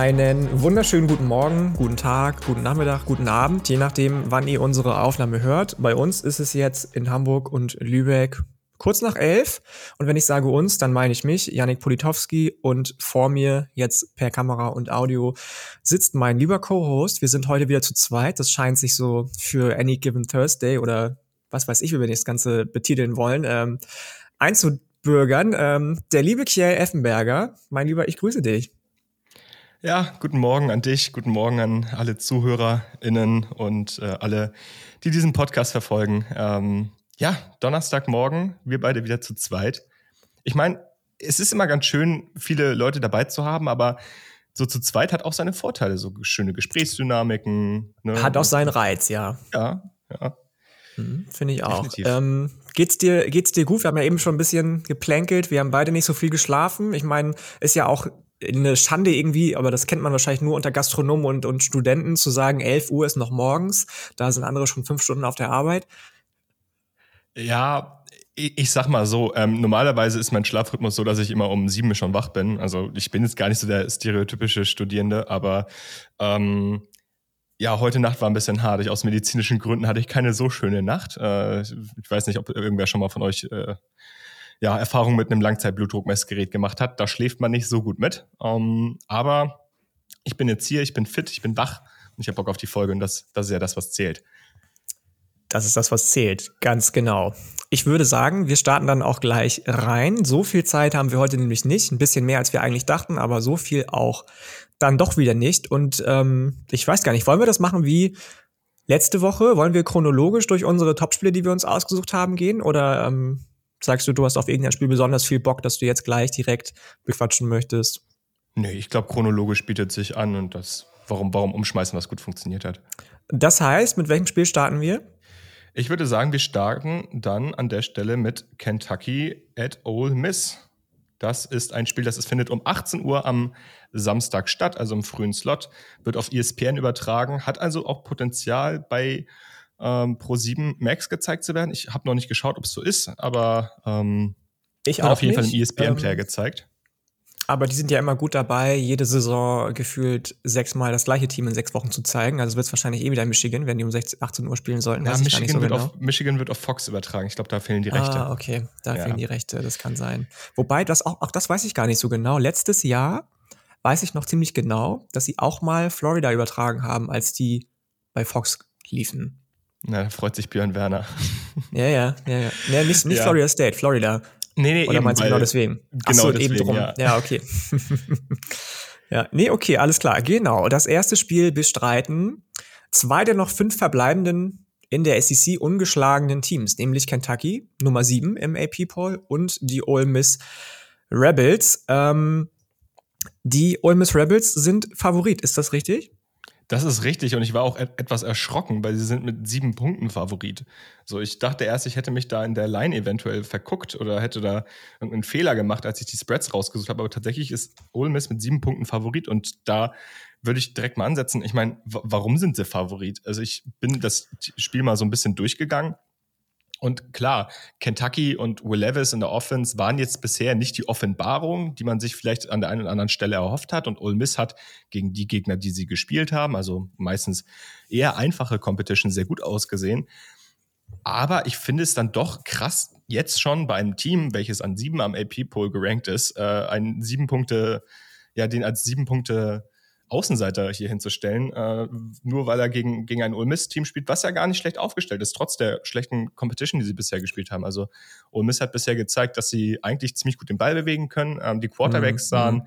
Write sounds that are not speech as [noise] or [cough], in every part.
Einen wunderschönen guten Morgen, guten Tag, guten Nachmittag, guten Abend, je nachdem, wann ihr unsere Aufnahme hört. Bei uns ist es jetzt in Hamburg und Lübeck kurz nach elf. Und wenn ich sage uns, dann meine ich mich, Janik Politowski. Und vor mir jetzt per Kamera und Audio sitzt mein lieber Co-Host. Wir sind heute wieder zu zweit. Das scheint sich so für Any Given Thursday oder was weiß ich, wie wir das Ganze betiteln wollen, ähm, einzubürgern. Ähm, der liebe Kjell Effenberger, mein Lieber, ich grüße dich. Ja, guten Morgen an dich, guten Morgen an alle ZuhörerInnen und äh, alle, die diesen Podcast verfolgen. Ähm, ja, Donnerstagmorgen, wir beide wieder zu zweit. Ich meine, es ist immer ganz schön, viele Leute dabei zu haben, aber so zu zweit hat auch seine Vorteile, so schöne Gesprächsdynamiken. Ne? Hat auch seinen Reiz, ja. Ja, ja. Mhm, Finde ich auch. Ähm, geht's dir, geht's dir gut? Wir haben ja eben schon ein bisschen geplänkelt. Wir haben beide nicht so viel geschlafen. Ich meine, ist ja auch eine Schande irgendwie, aber das kennt man wahrscheinlich nur unter Gastronomen und, und Studenten, zu sagen, 11 Uhr ist noch morgens, da sind andere schon fünf Stunden auf der Arbeit. Ja, ich, sag mal so, ähm, normalerweise ist mein Schlafrhythmus so, dass ich immer um sieben schon wach bin. Also ich bin jetzt gar nicht so der stereotypische Studierende, aber ähm, ja, heute Nacht war ein bisschen hart. Ich, aus medizinischen Gründen hatte ich keine so schöne Nacht. Äh, ich weiß nicht, ob irgendwer schon mal von euch äh, ja, Erfahrung mit einem Langzeitblutdruckmessgerät gemacht hat. Da schläft man nicht so gut mit. Ähm, aber ich bin jetzt hier, ich bin fit, ich bin wach und ich habe Bock auf die Folge und das, das ist ja das, was zählt. Das ist das, was zählt. Ganz genau. Ich würde sagen, wir starten dann auch gleich rein. So viel Zeit haben wir heute nämlich nicht. Ein bisschen mehr, als wir eigentlich dachten, aber so viel auch dann doch wieder nicht. Und ähm, ich weiß gar nicht, wollen wir das machen wie letzte Woche? Wollen wir chronologisch durch unsere Topspiele, die wir uns ausgesucht haben, gehen? Oder ähm, sagst du, du hast auf irgendein Spiel besonders viel Bock, dass du jetzt gleich direkt bequatschen möchtest? Nee, ich glaube, chronologisch bietet sich an und das, warum, warum umschmeißen, was gut funktioniert hat. Das heißt, mit welchem Spiel starten wir? Ich würde sagen, wir starten dann an der Stelle mit Kentucky at Ole Miss. Das ist ein Spiel, das es findet um 18 Uhr am Samstag statt, also im frühen Slot, wird auf ESPN übertragen, hat also auch Potenzial bei ähm, Pro 7 Max gezeigt zu werden. Ich habe noch nicht geschaut, ob es so ist, aber ähm, ich auch auf jeden nicht. Fall im ESPN-Player ähm, gezeigt. Aber die sind ja immer gut dabei, jede Saison gefühlt sechsmal das gleiche Team in sechs Wochen zu zeigen. Also wird es wahrscheinlich eh wieder in Michigan, wenn die um 16, 18 Uhr spielen sollten. Ja, Michigan, so wird genau. auf, Michigan wird auf Fox übertragen. Ich glaube, da fehlen die Rechte. Ah, okay, da ja. fehlen die Rechte, das kann sein. Wobei, das auch, auch das weiß ich gar nicht so genau. Letztes Jahr weiß ich noch ziemlich genau, dass sie auch mal Florida übertragen haben, als die bei Fox liefen. Na, da freut sich Björn Werner. [laughs] Ja, ja, ja, ja. ja nicht nicht ja. Florida State, Florida. Nee, nee, Oder eben, meinst du genau deswegen? Genau so, deswegen, eben drum. Ja, ja okay. [laughs] ja, nee, okay, alles klar. Genau. Das erste Spiel bestreiten zwei der noch fünf verbleibenden in der SEC ungeschlagenen Teams, nämlich Kentucky, Nummer sieben im AP-Poll und die Ole Miss Rebels. Ähm, die Ole Miss Rebels sind Favorit, ist das richtig? Das ist richtig und ich war auch et etwas erschrocken, weil sie sind mit sieben Punkten Favorit. So, ich dachte erst, ich hätte mich da in der Line eventuell verguckt oder hätte da irgendeinen Fehler gemacht, als ich die Spreads rausgesucht habe. Aber tatsächlich ist Ole Miss mit sieben Punkten Favorit und da würde ich direkt mal ansetzen. Ich meine, warum sind sie Favorit? Also ich bin das Spiel mal so ein bisschen durchgegangen und klar, Kentucky und Will Levis in der Offense waren jetzt bisher nicht die Offenbarung, die man sich vielleicht an der einen oder anderen Stelle erhofft hat. Und Ole Miss hat gegen die Gegner, die sie gespielt haben, also meistens eher einfache Competition, sehr gut ausgesehen. Aber ich finde es dann doch krass, jetzt schon bei einem Team, welches an sieben am AP-Poll gerankt ist, äh, einen sieben Punkte, ja, den als sieben Punkte Außenseiter hier hinzustellen, äh, nur weil er gegen, gegen ein Ole Miss-Team spielt, was ja gar nicht schlecht aufgestellt ist, trotz der schlechten Competition, die sie bisher gespielt haben. Also Ole Miss hat bisher gezeigt, dass sie eigentlich ziemlich gut den Ball bewegen können. Ähm, die Quarterbacks mhm. sahen mhm.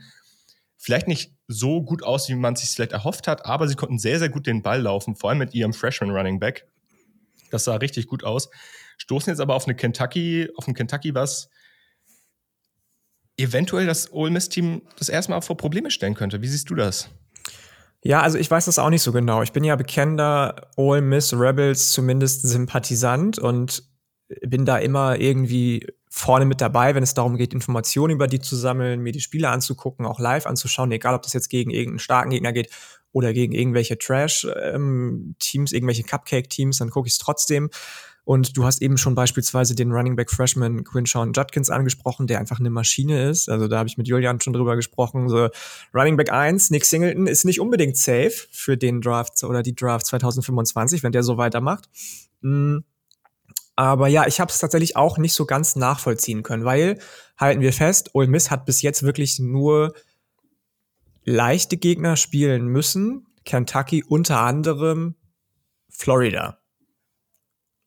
vielleicht nicht so gut aus, wie man sich vielleicht erhofft hat, aber sie konnten sehr, sehr gut den Ball laufen, vor allem mit ihrem Freshman Running Back. Das sah richtig gut aus. Stoßen jetzt aber auf eine Kentucky, auf ein Kentucky, was eventuell das Ole Miss-Team das erste Mal vor Probleme stellen könnte. Wie siehst du das? Ja, also ich weiß das auch nicht so genau. Ich bin ja bekennender Ole Miss Rebels zumindest Sympathisant und bin da immer irgendwie vorne mit dabei, wenn es darum geht, Informationen über die zu sammeln, mir die Spiele anzugucken, auch live anzuschauen, egal ob das jetzt gegen irgendeinen starken Gegner geht oder gegen irgendwelche Trash-Teams, ähm, irgendwelche Cupcake-Teams, dann gucke ich es trotzdem. Und du hast eben schon beispielsweise den Running Back Freshman Quinshawn Judkins angesprochen, der einfach eine Maschine ist. Also da habe ich mit Julian schon drüber gesprochen. So Running Back 1, Nick Singleton, ist nicht unbedingt safe für den Draft oder die Draft 2025, wenn der so weitermacht. Mhm. Aber ja, ich habe es tatsächlich auch nicht so ganz nachvollziehen können, weil, halten wir fest, Ole Miss hat bis jetzt wirklich nur leichte Gegner spielen müssen. Kentucky unter anderem Florida.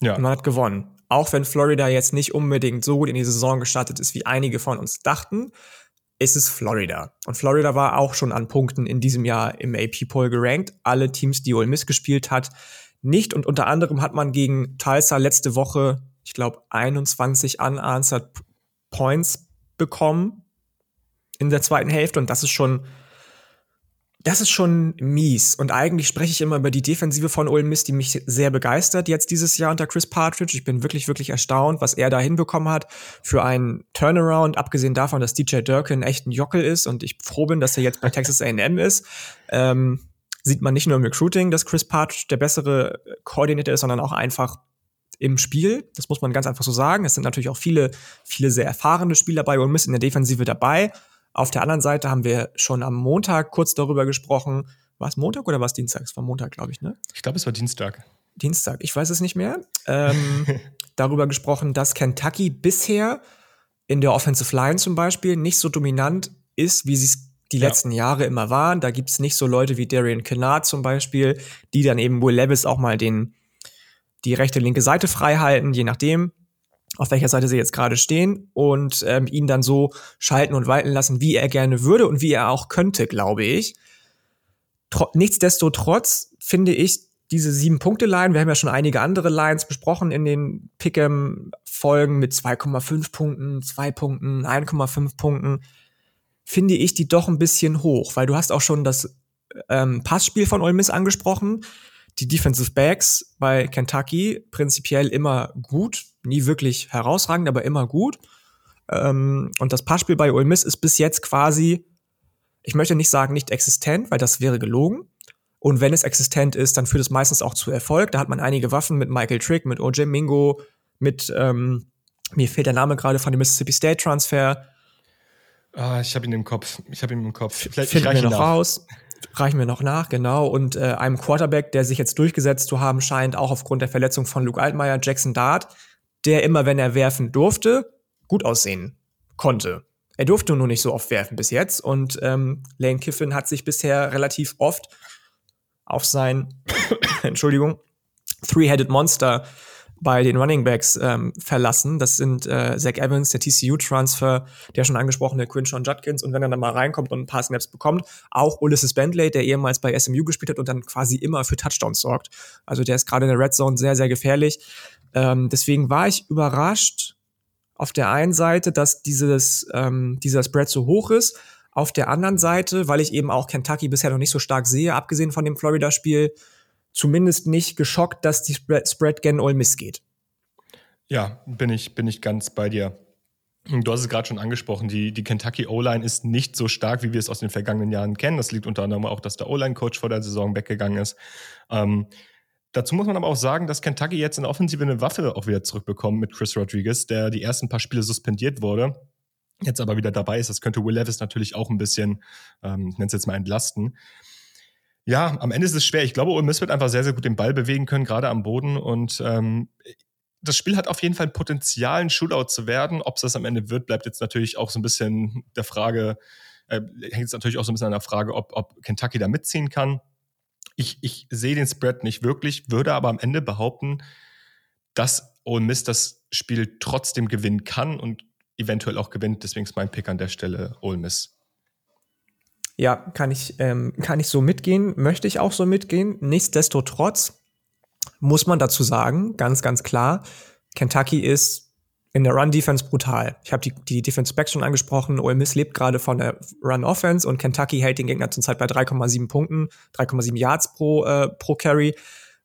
Ja. Und man hat gewonnen. Auch wenn Florida jetzt nicht unbedingt so gut in die Saison gestartet ist, wie einige von uns dachten, ist es Florida. Und Florida war auch schon an Punkten in diesem Jahr im AP-Poll gerankt. Alle Teams, die Ole Miss gespielt hat, nicht. Und unter anderem hat man gegen Tulsa letzte Woche, ich glaube, 21 unanswered Points bekommen in der zweiten Hälfte. Und das ist schon das ist schon mies. Und eigentlich spreche ich immer über die Defensive von Ole Miss, die mich sehr begeistert jetzt dieses Jahr unter Chris Partridge. Ich bin wirklich, wirklich erstaunt, was er da hinbekommen hat für einen Turnaround, abgesehen davon, dass DJ Durkin echt ein Jockel ist und ich froh bin, dass er jetzt bei Texas A&M ist. Ähm, sieht man nicht nur im Recruiting, dass Chris Partridge der bessere Koordinator ist, sondern auch einfach im Spiel. Das muss man ganz einfach so sagen. Es sind natürlich auch viele, viele sehr erfahrene Spieler bei Ole Miss in der Defensive dabei. Auf der anderen Seite haben wir schon am Montag kurz darüber gesprochen. War es Montag oder war es Dienstag? Es war Montag, glaube ich, ne? Ich glaube, es war Dienstag. Dienstag, ich weiß es nicht mehr. Ähm, [laughs] darüber gesprochen, dass Kentucky bisher in der Offensive Line zum Beispiel nicht so dominant ist, wie sie es die ja. letzten Jahre immer waren. Da gibt es nicht so Leute wie Darian Kennard zum Beispiel, die dann eben Will Levis auch mal den, die rechte, linke Seite frei halten, je nachdem auf welcher Seite sie jetzt gerade stehen und ähm, ihn dann so schalten und walten lassen, wie er gerne würde und wie er auch könnte, glaube ich. Tro nichtsdestotrotz finde ich diese sieben Punkte Line, wir haben ja schon einige andere Lines besprochen in den Pick'em Folgen mit 2,5 Punkten, 2 Punkten, 1,5 Punkten, finde ich die doch ein bisschen hoch, weil du hast auch schon das ähm, Passspiel von Ole angesprochen die Defensive Backs bei Kentucky prinzipiell immer gut, nie wirklich herausragend, aber immer gut. Ähm, und das Passspiel bei Ole Miss ist bis jetzt quasi, ich möchte nicht sagen nicht existent, weil das wäre gelogen. Und wenn es existent ist, dann führt es meistens auch zu Erfolg. Da hat man einige Waffen mit Michael Trick, mit OJ Mingo, mit, ähm, mir fehlt der Name gerade von dem Mississippi State Transfer. Ah, ich habe ihn im Kopf. Ich habe ihn im Kopf. Vielleicht finden wir noch raus reichen wir noch nach, genau. Und äh, einem Quarterback, der sich jetzt durchgesetzt zu haben scheint, auch aufgrund der Verletzung von Luke Altmaier, Jackson Dart, der immer, wenn er werfen durfte, gut aussehen konnte. Er durfte nur nicht so oft werfen bis jetzt. Und ähm, Lane Kiffin hat sich bisher relativ oft auf sein, [coughs] Entschuldigung, Three-Headed Monster bei den Running Backs ähm, verlassen. Das sind äh, Zach Evans, der TCU-Transfer, der schon angesprochene Quinshon Judkins und wenn er dann mal reinkommt und ein paar Snaps bekommt, auch Ulysses Bentley, der ehemals bei SMU gespielt hat und dann quasi immer für Touchdowns sorgt. Also der ist gerade in der Red Zone sehr, sehr gefährlich. Ähm, deswegen war ich überrascht auf der einen Seite, dass dieses, ähm, dieser Spread so hoch ist. Auf der anderen Seite, weil ich eben auch Kentucky bisher noch nicht so stark sehe, abgesehen von dem Florida-Spiel, zumindest nicht geschockt, dass die Spread, gen Ole Miss geht. Ja, bin ich, bin ich ganz bei dir. Du hast es gerade schon angesprochen, die, die Kentucky O-Line ist nicht so stark, wie wir es aus den vergangenen Jahren kennen. Das liegt unter anderem auch, dass der O-Line-Coach vor der Saison weggegangen ist. Ähm, dazu muss man aber auch sagen, dass Kentucky jetzt in der Offensive eine Waffe auch wieder zurückbekommt mit Chris Rodriguez, der die ersten paar Spiele suspendiert wurde, jetzt aber wieder dabei ist. Das könnte Will Levis natürlich auch ein bisschen, ähm, ich nenne es jetzt mal entlasten. Ja, am Ende ist es schwer. Ich glaube, Ole Miss wird einfach sehr, sehr gut den Ball bewegen können, gerade am Boden. Und ähm, das Spiel hat auf jeden Fall Potenzial, ein Shootout zu werden. Ob es das am Ende wird, bleibt jetzt natürlich auch so ein bisschen der Frage, äh, hängt jetzt natürlich auch so ein bisschen an der Frage, ob, ob Kentucky da mitziehen kann. Ich, ich sehe den Spread nicht wirklich, würde aber am Ende behaupten, dass Ole Miss das Spiel trotzdem gewinnen kann und eventuell auch gewinnt. Deswegen ist mein Pick an der Stelle Ole Miss. Ja, kann ich, ähm, kann ich so mitgehen, möchte ich auch so mitgehen. Nichtsdestotrotz muss man dazu sagen, ganz, ganz klar, Kentucky ist in der Run-Defense brutal. Ich habe die, die Defense Back schon angesprochen. Ole Miss lebt gerade von der Run-Offense und Kentucky hält den Gegner zurzeit bei 3,7 Punkten, 3,7 Yards pro, äh, pro Carry.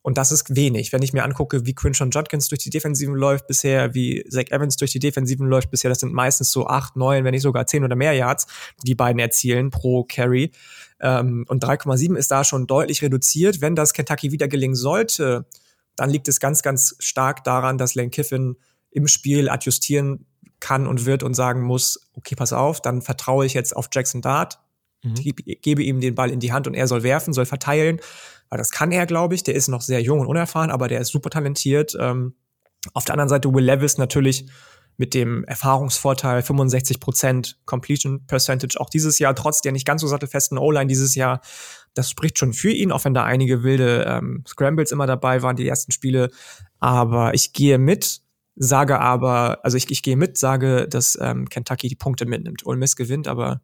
Und das ist wenig. Wenn ich mir angucke, wie Quinshon Judkins durch die Defensiven läuft bisher, wie Zach Evans durch die Defensiven läuft bisher, das sind meistens so acht, neun, wenn nicht sogar zehn oder mehr Yards, die beiden erzielen pro Carry. Ähm, und 3,7 ist da schon deutlich reduziert. Wenn das Kentucky wieder gelingen sollte, dann liegt es ganz, ganz stark daran, dass Lane Kiffin im Spiel adjustieren kann und wird und sagen muss, okay, pass auf, dann vertraue ich jetzt auf Jackson Dart, mhm. gebe ihm den Ball in die Hand und er soll werfen, soll verteilen. Weil das kann er, glaube ich. Der ist noch sehr jung und unerfahren, aber der ist super talentiert. Ähm, auf der anderen Seite Will Levis natürlich mit dem Erfahrungsvorteil 65% Completion Percentage auch dieses Jahr, trotz der nicht ganz so sattelfesten O-Line dieses Jahr. Das spricht schon für ihn, auch wenn da einige wilde ähm, Scrambles immer dabei waren, die ersten Spiele. Aber ich gehe mit, sage aber, also ich, ich gehe mit, sage, dass ähm, Kentucky die Punkte mitnimmt. Ole Miss gewinnt, aber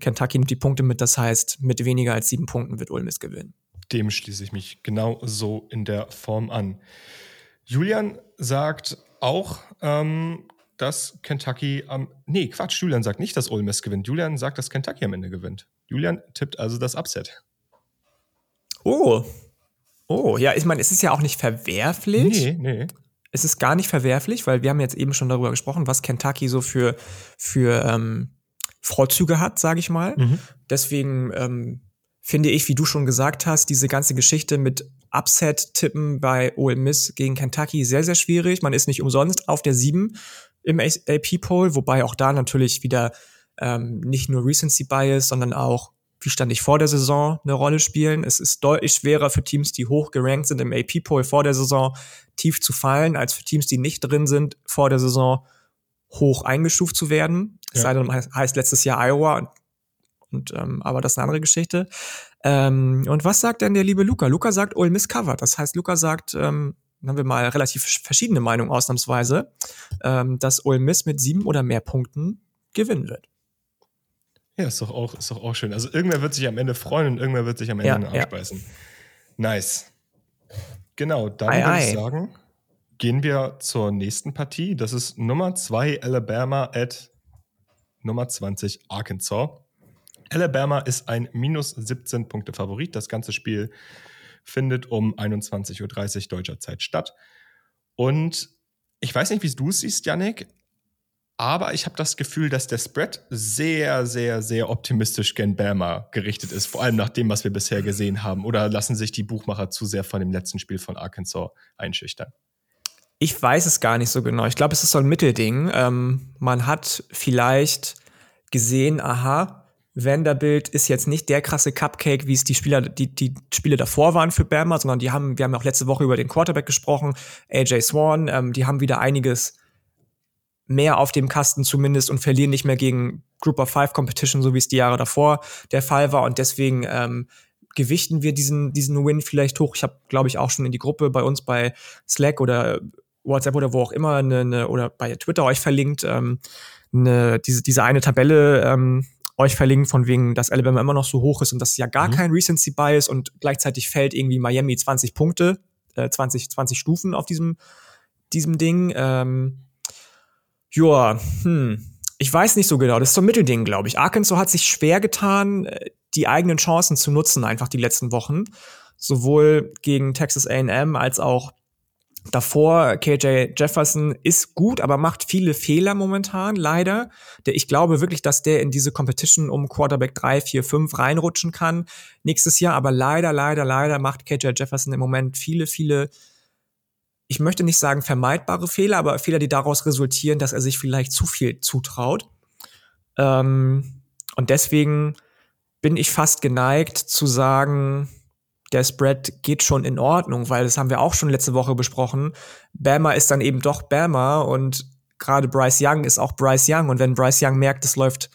Kentucky nimmt die Punkte mit, das heißt, mit weniger als sieben Punkten wird Ole Miss gewinnen. Dem schließe ich mich genau so in der Form an. Julian sagt auch, ähm, dass Kentucky am. Nee, Quatsch, Julian sagt nicht, dass Ole Miss gewinnt. Julian sagt, dass Kentucky am Ende gewinnt. Julian tippt also das Upset. Oh. Oh, ja, ich meine, es ist ja auch nicht verwerflich. Nee, nee. Es ist gar nicht verwerflich, weil wir haben jetzt eben schon darüber gesprochen, was Kentucky so für, für ähm, Vorzüge hat, sage ich mal. Mhm. Deswegen ähm, finde ich, wie du schon gesagt hast, diese ganze Geschichte mit Upset-Tippen bei Ole Miss gegen Kentucky sehr, sehr schwierig. Man ist nicht umsonst auf der 7 im AP-Poll, wobei auch da natürlich wieder ähm, nicht nur Recency-Bias, sondern auch, wie stand ich vor der Saison, eine Rolle spielen. Es ist deutlich schwerer für Teams, die hoch gerankt sind im AP-Poll vor der Saison, tief zu fallen, als für Teams, die nicht drin sind, vor der Saison hoch eingestuft zu werden. Ja. Es sei denn, heißt letztes Jahr Iowa und, ähm, aber das ist eine andere Geschichte. Ähm, und was sagt denn der liebe Luca? Luca sagt Ole Miss covered. Das heißt, Luca sagt, ähm, haben wir mal relativ verschiedene Meinungen ausnahmsweise, ähm, dass Ole Miss mit sieben oder mehr Punkten gewinnen wird. Ja, ist doch auch, ist doch auch schön. Also irgendwer wird sich am Ende freuen und irgendwer wird sich am Ende ja, den Arsch beißen. Nice. Genau, dann würde ich sagen, gehen wir zur nächsten Partie. Das ist Nummer 2 Alabama at Nummer 20 Arkansas. Alabama ist ein minus 17 Punkte Favorit. Das ganze Spiel findet um 21.30 Uhr deutscher Zeit statt. Und ich weiß nicht, wie du es siehst, Yannick, aber ich habe das Gefühl, dass der Spread sehr, sehr, sehr optimistisch gen Bama gerichtet ist, vor allem nach dem, was wir bisher gesehen haben. Oder lassen sich die Buchmacher zu sehr von dem letzten Spiel von Arkansas einschüchtern? Ich weiß es gar nicht so genau. Ich glaube, es ist so ein Mittelding. Ähm, man hat vielleicht gesehen, aha, Vanderbilt ist jetzt nicht der krasse Cupcake, wie es die Spieler, die, die Spiele davor waren für Bama, sondern die haben, wir haben auch letzte Woche über den Quarterback gesprochen, AJ Swan, ähm, die haben wieder einiges mehr auf dem Kasten zumindest und verlieren nicht mehr gegen Group of Five Competition, so wie es die Jahre davor der Fall war. Und deswegen ähm, gewichten wir diesen, diesen Win vielleicht hoch. Ich habe, glaube ich, auch schon in die Gruppe bei uns bei Slack oder WhatsApp oder wo auch immer eine, eine oder bei Twitter euch verlinkt, ähm, eine, diese, diese eine Tabelle ähm, euch verlinken, von wegen, dass Alabama immer noch so hoch ist und das ist ja gar mhm. kein Recency Bias und gleichzeitig fällt irgendwie Miami 20 Punkte, äh, 20, 20 Stufen auf diesem, diesem Ding. Ähm, joa, hm. Ich weiß nicht so genau. Das ist so ein Mittelding, glaube ich. Arkansas hat sich schwer getan, äh, die eigenen Chancen zu nutzen, einfach die letzten Wochen. Sowohl gegen Texas AM als auch Davor, KJ Jefferson ist gut, aber macht viele Fehler momentan, leider. Der, ich glaube wirklich, dass der in diese Competition um Quarterback 3, 4, 5 reinrutschen kann nächstes Jahr. Aber leider, leider, leider macht KJ Jefferson im Moment viele, viele, ich möchte nicht sagen vermeidbare Fehler, aber Fehler, die daraus resultieren, dass er sich vielleicht zu viel zutraut. Ähm, und deswegen bin ich fast geneigt zu sagen, der Spread geht schon in Ordnung, weil das haben wir auch schon letzte Woche besprochen. Bama ist dann eben doch Bama und gerade Bryce Young ist auch Bryce Young und wenn Bryce Young merkt, es läuft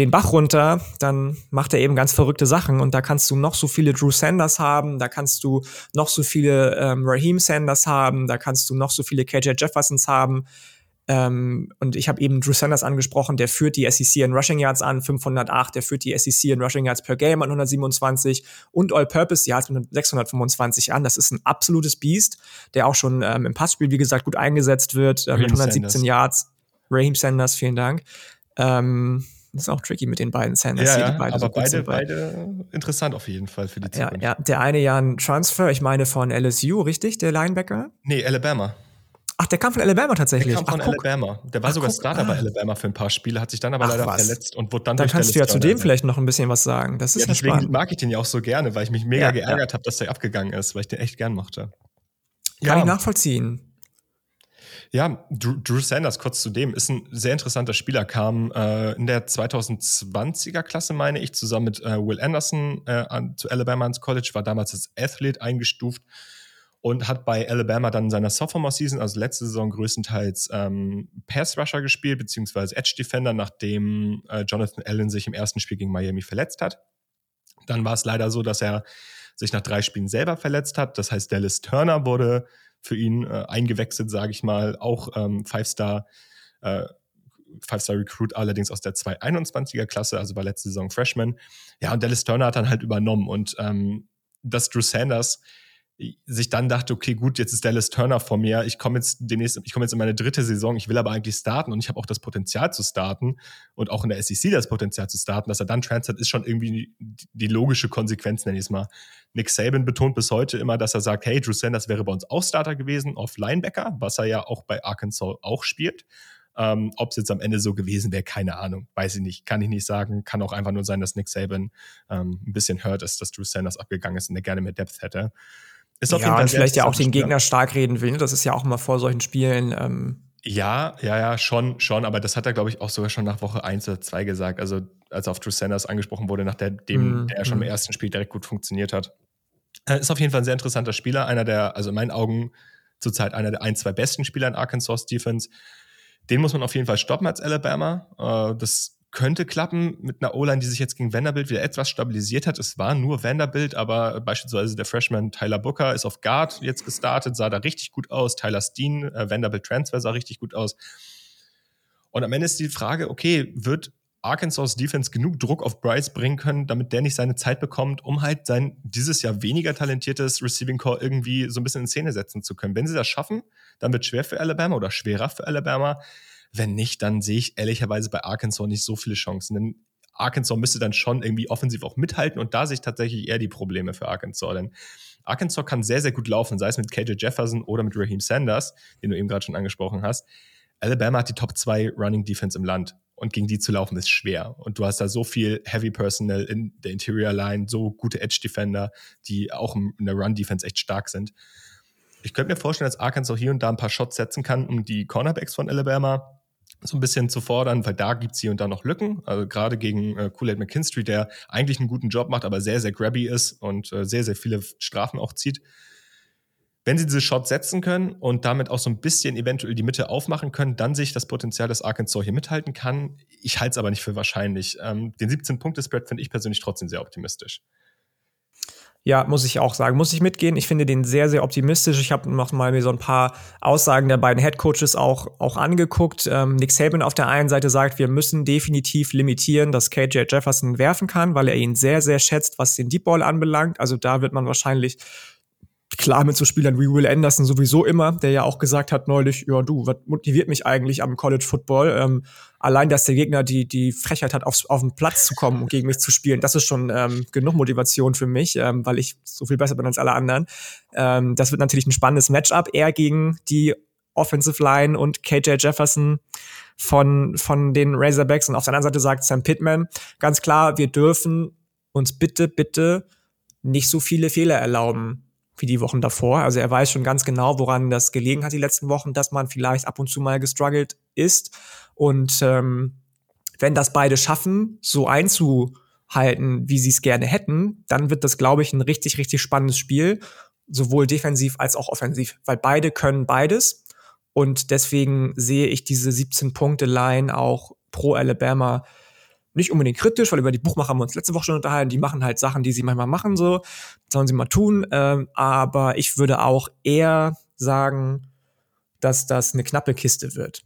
den Bach runter, dann macht er eben ganz verrückte Sachen und da kannst du noch so viele Drew Sanders haben, da kannst du noch so viele ähm, Raheem Sanders haben, da kannst du noch so viele KJ Jeffersons haben. Ähm, und ich habe eben Drew Sanders angesprochen, der führt die SEC in Rushing Yards an, 508, der führt die SEC in Rushing Yards per Game an 127 und All-Purpose Yards mit 625 an. Das ist ein absolutes Biest, der auch schon ähm, im Passspiel, wie gesagt, gut eingesetzt wird, äh, mit 117 Sanders. Yards. Raheem Sanders, vielen Dank. Ähm, ist auch tricky mit den beiden Sanders ja, die beide aber so beide, beide interessant auf jeden Fall für die Zukunft. Ja, ja, der eine ja ein Transfer, ich meine von LSU, richtig, der Linebacker? Nee, Alabama. Ach, der kam von Alabama tatsächlich. Der kam von Ach, Alabama. Der war Ach, sogar guck, Starter ah. bei Alabama für ein paar Spiele, hat sich dann aber Ach, leider was. verletzt und wurde dann Dann kannst du ja zu dem vielleicht noch ein bisschen was sagen. Das ist ja, deswegen spannend. mag ich den ja auch so gerne, weil ich mich mega ja, geärgert ja. habe, dass der abgegangen ist, weil ich den echt gern mochte. Kann ja. ich nachvollziehen. Ja, Drew, Sanders, kurz zu dem, ist ein sehr interessanter Spieler, kam äh, in der 2020er Klasse, meine ich, zusammen mit äh, Will Anderson äh, an, zu Alabama ins College, war damals als Athlet eingestuft und hat bei Alabama dann in seiner Sophomore-Season, also letzte Saison, größtenteils ähm, Pass-Rusher gespielt, beziehungsweise Edge-Defender, nachdem äh, Jonathan Allen sich im ersten Spiel gegen Miami verletzt hat. Dann war es leider so, dass er sich nach drei Spielen selber verletzt hat. Das heißt, Dallas Turner wurde für ihn äh, eingewechselt, sage ich mal, auch ähm, Five-Star äh, Five-Star Recruit, allerdings aus der 221er Klasse, also war letzte Saison Freshman. Ja, und Dallas Turner hat dann halt übernommen und ähm, dass Drew Sanders sich dann dachte, okay, gut, jetzt ist Dallas Turner vor mir, ich komme jetzt demnächst, ich komme jetzt in meine dritte Saison, ich will aber eigentlich starten und ich habe auch das Potenzial zu starten und auch in der SEC das Potenzial zu starten, dass er dann transfert, ist schon irgendwie die logische Konsequenz, nenne ich es mal. Nick Saban betont bis heute immer, dass er sagt, hey, Drew Sanders wäre bei uns auch Starter gewesen auf Linebacker, was er ja auch bei Arkansas auch spielt. Ähm, Ob es jetzt am Ende so gewesen wäre, keine Ahnung. Weiß ich nicht. Kann ich nicht sagen. Kann auch einfach nur sein, dass Nick Saban ähm, ein bisschen hört ist, dass Drew Sanders abgegangen ist und er gerne mehr Depth hätte. Ist auf ja, jeden Fall und vielleicht ja auch den Gegner stark reden will. Ne? Das ist ja auch immer vor solchen Spielen. Ähm ja, ja, ja, schon, schon, aber das hat er, glaube ich, auch sogar schon nach Woche 1 oder 2 gesagt. Also, als auf Drew Sanders angesprochen wurde, nachdem mm, der schon mm. im ersten Spiel direkt gut funktioniert hat. Äh, ist auf jeden Fall ein sehr interessanter Spieler, einer der, also in meinen Augen zurzeit einer der ein, zwei besten Spieler in Arkansas Defense. Den muss man auf jeden Fall stoppen als Alabama. Äh, das könnte klappen mit einer O-Line, die sich jetzt gegen Vanderbilt wieder etwas stabilisiert hat. Es war nur Vanderbilt, aber beispielsweise der Freshman Tyler Booker ist auf Guard jetzt gestartet, sah da richtig gut aus. Tyler Steen, äh, Vanderbilt Transfer sah richtig gut aus. Und am Ende ist die Frage, okay, wird Arkansas Defense genug Druck auf Bryce bringen können, damit der nicht seine Zeit bekommt, um halt sein dieses Jahr weniger talentiertes Receiving Core irgendwie so ein bisschen in Szene setzen zu können. Wenn sie das schaffen, dann wird schwer für Alabama oder schwerer für Alabama. Wenn nicht, dann sehe ich ehrlicherweise bei Arkansas nicht so viele Chancen. Denn Arkansas müsste dann schon irgendwie offensiv auch mithalten und da sehe ich tatsächlich eher die Probleme für Arkansas. Denn Arkansas kann sehr, sehr gut laufen, sei es mit KJ Jefferson oder mit Raheem Sanders, den du eben gerade schon angesprochen hast. Alabama hat die Top 2 Running Defense im Land und gegen die zu laufen ist schwer. Und du hast da so viel Heavy Personnel in der Interior Line, so gute Edge Defender, die auch in der Run Defense echt stark sind. Ich könnte mir vorstellen, dass Arkansas hier und da ein paar Shots setzen kann, um die Cornerbacks von Alabama so ein bisschen zu fordern, weil da gibt's hier und da noch Lücken. Also gerade gegen äh, Kool-Aid McKinstry, der eigentlich einen guten Job macht, aber sehr, sehr grabby ist und äh, sehr, sehr viele Strafen auch zieht. Wenn sie diese Shots setzen können und damit auch so ein bisschen eventuell die Mitte aufmachen können, dann sehe ich das Potenzial, dass Arkansas hier mithalten kann. Ich halte es aber nicht für wahrscheinlich. Ähm, den 17-Punkte-Spread finde ich persönlich trotzdem sehr optimistisch. Ja, muss ich auch sagen. Muss ich mitgehen. Ich finde den sehr, sehr optimistisch. Ich habe noch mal mir so ein paar Aussagen der beiden Headcoaches auch, auch angeguckt. Ähm, Nick Saban auf der einen Seite sagt, wir müssen definitiv limitieren, dass KJ Jefferson werfen kann, weil er ihn sehr, sehr schätzt, was den Deep Ball anbelangt. Also da wird man wahrscheinlich klar mit so Spielern wie Will Anderson sowieso immer, der ja auch gesagt hat neulich, ja du, was motiviert mich eigentlich am College Football? Ähm, allein, dass der Gegner die, die Frechheit hat, aufs, auf den Platz zu kommen und gegen mich zu spielen, das ist schon ähm, genug Motivation für mich, ähm, weil ich so viel besser bin als alle anderen. Ähm, das wird natürlich ein spannendes Matchup. Er gegen die Offensive Line und KJ Jefferson von, von den Razorbacks. Und auf der anderen Seite sagt Sam Pittman ganz klar, wir dürfen uns bitte, bitte nicht so viele Fehler erlauben wie die Wochen davor. Also er weiß schon ganz genau, woran das gelegen hat die letzten Wochen, dass man vielleicht ab und zu mal gestruggelt ist. Und ähm, wenn das beide schaffen, so einzuhalten, wie sie es gerne hätten, dann wird das, glaube ich, ein richtig, richtig spannendes Spiel, sowohl defensiv als auch offensiv, weil beide können beides. Und deswegen sehe ich diese 17-Punkte-Line auch pro Alabama nicht unbedingt kritisch, weil über die Buchmacher haben wir uns letzte Woche schon unterhalten. Die machen halt Sachen, die sie manchmal machen, so. sollen sie mal tun. Ähm, aber ich würde auch eher sagen, dass das eine knappe Kiste wird.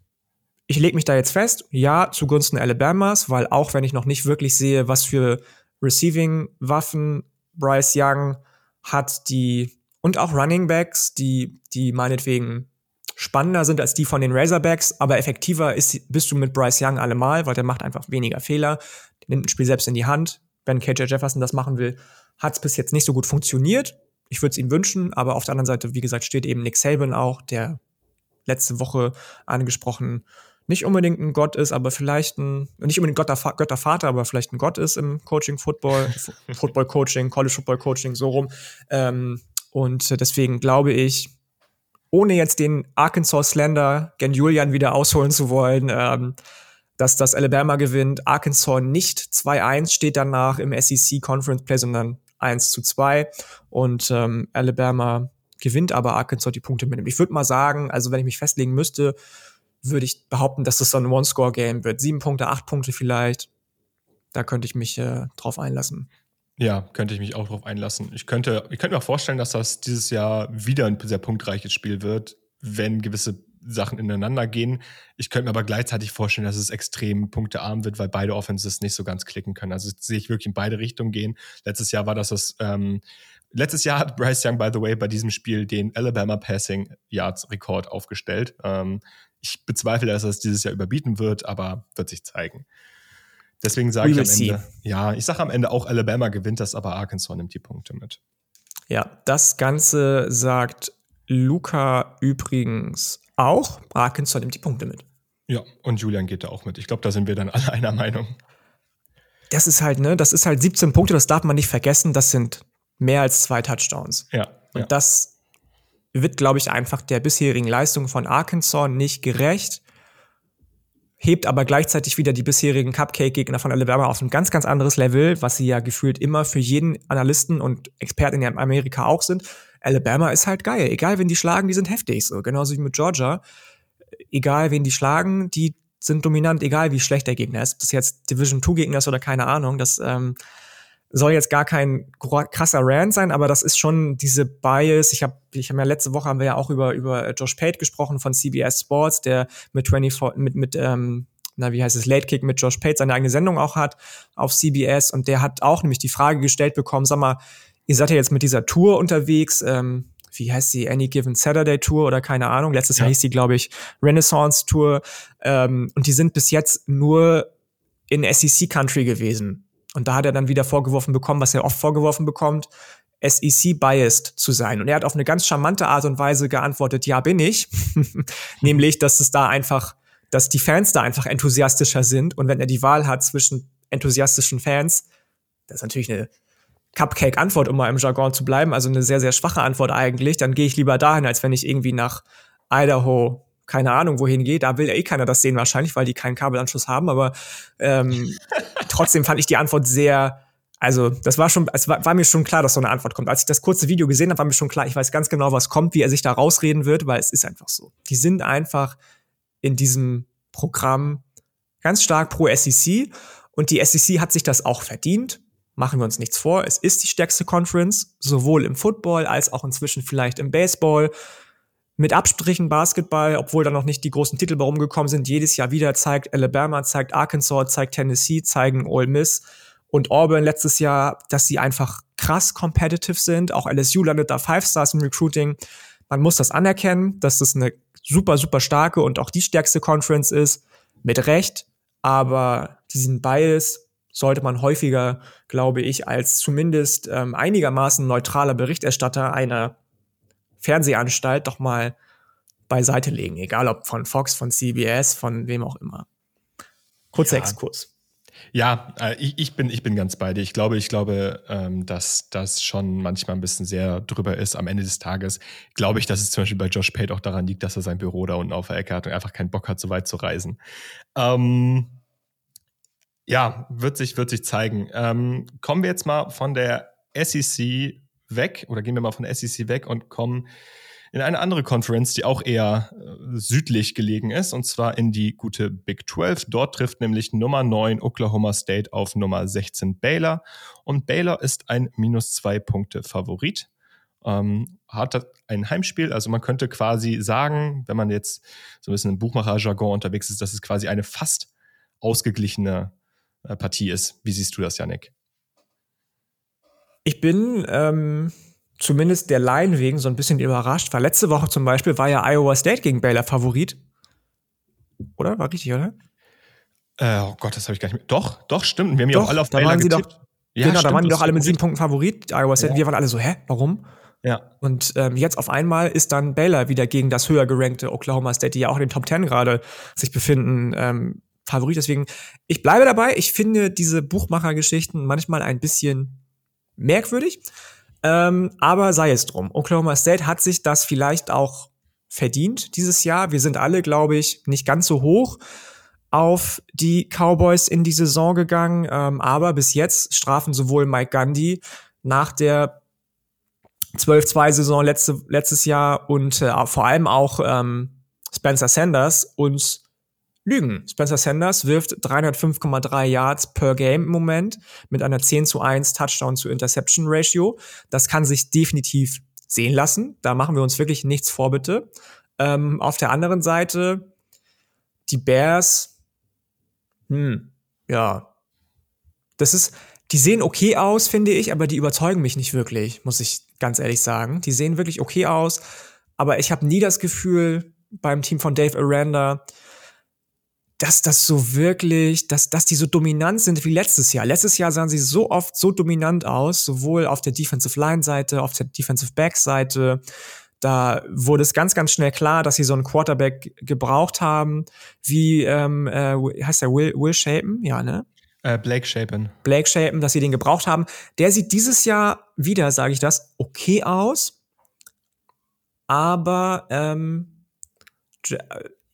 Ich lege mich da jetzt fest, ja, zugunsten Alabamas, weil auch wenn ich noch nicht wirklich sehe, was für Receiving-Waffen Bryce Young hat, die und auch Running Backs, die, die meinetwegen spannender sind als die von den Razorbacks, aber effektiver ist, bist du mit Bryce Young allemal, weil der macht einfach weniger Fehler, nimmt ein Spiel selbst in die Hand. Wenn KJ Jefferson das machen will, hat es bis jetzt nicht so gut funktioniert. Ich würde es ihm wünschen, aber auf der anderen Seite, wie gesagt, steht eben Nick Saban auch, der letzte Woche angesprochen nicht unbedingt ein Gott ist, aber vielleicht ein, nicht unbedingt Götter, Göttervater, aber vielleicht ein Gott ist im Coaching, Football, Football Coaching, College Football Coaching, so rum. Ähm, und deswegen glaube ich, ohne jetzt den Arkansas Slender gen Julian wieder ausholen zu wollen, ähm, dass das Alabama gewinnt. Arkansas nicht 2-1 steht danach im SEC Conference Play, sondern 1 zu 2. Und ähm, Alabama gewinnt aber Arkansas die Punkte mit. Ich würde mal sagen, also wenn ich mich festlegen müsste, würde ich behaupten, dass das so ein One-Score-Game wird. Sieben Punkte, acht Punkte vielleicht. Da könnte ich mich äh, drauf einlassen. Ja, könnte ich mich auch drauf einlassen. Ich könnte, ich könnte mir auch vorstellen, dass das dieses Jahr wieder ein sehr punktreiches Spiel wird, wenn gewisse Sachen ineinander gehen. Ich könnte mir aber gleichzeitig vorstellen, dass es extrem punktearm wird, weil beide Offenses nicht so ganz klicken können. Also sehe ich wirklich in beide Richtungen gehen. Letztes Jahr war das das, ähm, letztes Jahr hat Bryce Young, by the way, bei diesem Spiel den Alabama Passing Yards Rekord aufgestellt. Ähm, ich bezweifle, dass er es dieses Jahr überbieten wird, aber wird sich zeigen. Deswegen sage ich am Ende, ja, ich sage am Ende auch Alabama gewinnt das, aber Arkansas nimmt die Punkte mit. Ja, das Ganze sagt Luca übrigens auch. Arkansas nimmt die Punkte mit. Ja, und Julian geht da auch mit. Ich glaube, da sind wir dann alle einer Meinung. Das ist halt, ne, das ist halt 17 Punkte, das darf man nicht vergessen. Das sind mehr als zwei Touchdowns. Ja. Und ja. das wird, glaube ich, einfach der bisherigen Leistung von Arkansas nicht gerecht. Hebt aber gleichzeitig wieder die bisherigen Cupcake-Gegner von Alabama auf ein ganz, ganz anderes Level, was sie ja gefühlt immer für jeden Analysten und Experten in Amerika auch sind. Alabama ist halt geil. Egal, wen die schlagen, die sind heftig. So, genauso wie mit Georgia. Egal, wen die schlagen, die sind dominant, egal wie schlecht der Gegner ist. Ob das jetzt Division 2 Gegner ist oder keine Ahnung. Das ähm, soll jetzt gar kein krasser Rant sein, aber das ist schon diese Bias. Ich habe, ich habe ja letzte Woche haben wir ja auch über über Josh Pate gesprochen von CBS Sports, der mit 24 mit mit ähm, na wie heißt es Late Kick mit Josh Pate seine eigene Sendung auch hat auf CBS und der hat auch nämlich die Frage gestellt bekommen, sag mal, ihr seid ja jetzt mit dieser Tour unterwegs. Ähm, wie heißt sie, Any Given Saturday Tour oder keine Ahnung. Letztes ja. Jahr hieß sie, glaube ich, Renaissance Tour. Ähm, und die sind bis jetzt nur in SEC Country gewesen. Und da hat er dann wieder vorgeworfen bekommen, was er oft vorgeworfen bekommt, SEC-biased zu sein. Und er hat auf eine ganz charmante Art und Weise geantwortet, ja, bin ich. [laughs] Nämlich, dass es da einfach, dass die Fans da einfach enthusiastischer sind. Und wenn er die Wahl hat zwischen enthusiastischen Fans, das ist natürlich eine Cupcake-Antwort, um mal im Jargon zu bleiben, also eine sehr, sehr schwache Antwort eigentlich, dann gehe ich lieber dahin, als wenn ich irgendwie nach Idaho, keine Ahnung, wohin gehe. Da will ja eh keiner das sehen wahrscheinlich, weil die keinen Kabelanschluss haben, aber ähm, [laughs] trotzdem fand ich die Antwort sehr, also das war schon, es war, war, mir schon klar, dass so eine Antwort kommt. Als ich das kurze Video gesehen habe, war mir schon klar, ich weiß ganz genau, was kommt, wie er sich da rausreden wird, weil es ist einfach so. Die sind einfach in diesem Programm ganz stark pro SEC und die SEC hat sich das auch verdient machen wir uns nichts vor, es ist die stärkste Conference, sowohl im Football als auch inzwischen vielleicht im Baseball. Mit Abstrichen Basketball, obwohl da noch nicht die großen Titel rumgekommen sind, jedes Jahr wieder zeigt Alabama, zeigt Arkansas, zeigt Tennessee, zeigen Ole Miss und Auburn letztes Jahr, dass sie einfach krass competitive sind. Auch LSU landet da Five Stars im Recruiting. Man muss das anerkennen, dass das eine super, super starke und auch die stärkste Conference ist. Mit Recht. Aber diesen Bias sollte man häufiger, glaube ich, als zumindest ähm, einigermaßen neutraler Berichterstatter einer Fernsehanstalt doch mal beiseite legen. Egal ob von Fox, von CBS, von wem auch immer. Kurzer ja. Exkurs. Ja, äh, ich, ich, bin, ich bin ganz bei dir. Ich glaube, ich glaube, ähm, dass das schon manchmal ein bisschen sehr drüber ist. Am Ende des Tages glaube ich, dass es zum Beispiel bei Josh Pate auch daran liegt, dass er sein Büro da unten auf der Ecke hat und einfach keinen Bock hat, so weit zu reisen. Ähm, ja, wird sich, wird sich zeigen. Ähm, kommen wir jetzt mal von der SEC weg oder gehen wir mal von SEC weg und kommen in eine andere Conference, die auch eher äh, südlich gelegen ist, und zwar in die gute Big 12. Dort trifft nämlich Nummer 9 Oklahoma State auf Nummer 16 Baylor. Und Baylor ist ein minus zwei Punkte Favorit. Ähm, hat ein Heimspiel, also man könnte quasi sagen, wenn man jetzt so ein bisschen im Buchmacher-Jargon unterwegs ist, dass es quasi eine fast ausgeglichene äh, Partie ist. Wie siehst du das, Janik? Ich bin ähm, zumindest der Line wegen so ein bisschen überrascht, weil letzte Woche zum Beispiel war ja Iowa State gegen Baylor Favorit. Oder? War richtig, oder? Äh, oh Gott, das habe ich gar nicht mehr. Doch, doch, stimmt. Wir haben ja auch alle auf Baylor getippt. Doch, ja, genau, stimmt, da waren die doch alle mit sieben Punkten Favorit. Iowa State, ja. wir waren alle so, hä, warum? Ja. Und ähm, jetzt auf einmal ist dann Baylor wieder gegen das höher gerankte Oklahoma State, die ja auch in den Top Ten gerade sich befinden, ähm, Favorit. Deswegen, ich bleibe dabei. Ich finde diese Buchmachergeschichten manchmal ein bisschen merkwürdig. Ähm, aber sei es drum. Oklahoma State hat sich das vielleicht auch verdient dieses Jahr. Wir sind alle, glaube ich, nicht ganz so hoch auf die Cowboys in die Saison gegangen, ähm, aber bis jetzt strafen sowohl Mike Gundy nach der 12-2-Saison letzte, letztes Jahr und äh, vor allem auch ähm, Spencer Sanders uns lügen. Spencer Sanders wirft 305,3 Yards per Game im Moment mit einer 10 zu 1 Touchdown zu Interception Ratio. Das kann sich definitiv sehen lassen. Da machen wir uns wirklich nichts vor, bitte. Ähm, auf der anderen Seite, die Bears, hm, ja, das ist, die sehen okay aus, finde ich, aber die überzeugen mich nicht wirklich, muss ich ganz ehrlich sagen. Die sehen wirklich okay aus, aber ich habe nie das Gefühl beim Team von Dave Aranda, dass das so wirklich, dass, dass die so dominant sind wie letztes Jahr. Letztes Jahr sahen sie so oft so dominant aus, sowohl auf der Defensive Line Seite, auf der Defensive Back Seite. Da wurde es ganz, ganz schnell klar, dass sie so einen Quarterback gebraucht haben, wie ähm, äh, heißt der Will, Will Shapen? Ja, ne? Äh, Blake Shapen. Blake Shapen, dass sie den gebraucht haben. Der sieht dieses Jahr wieder, sage ich das, okay aus. Aber ähm,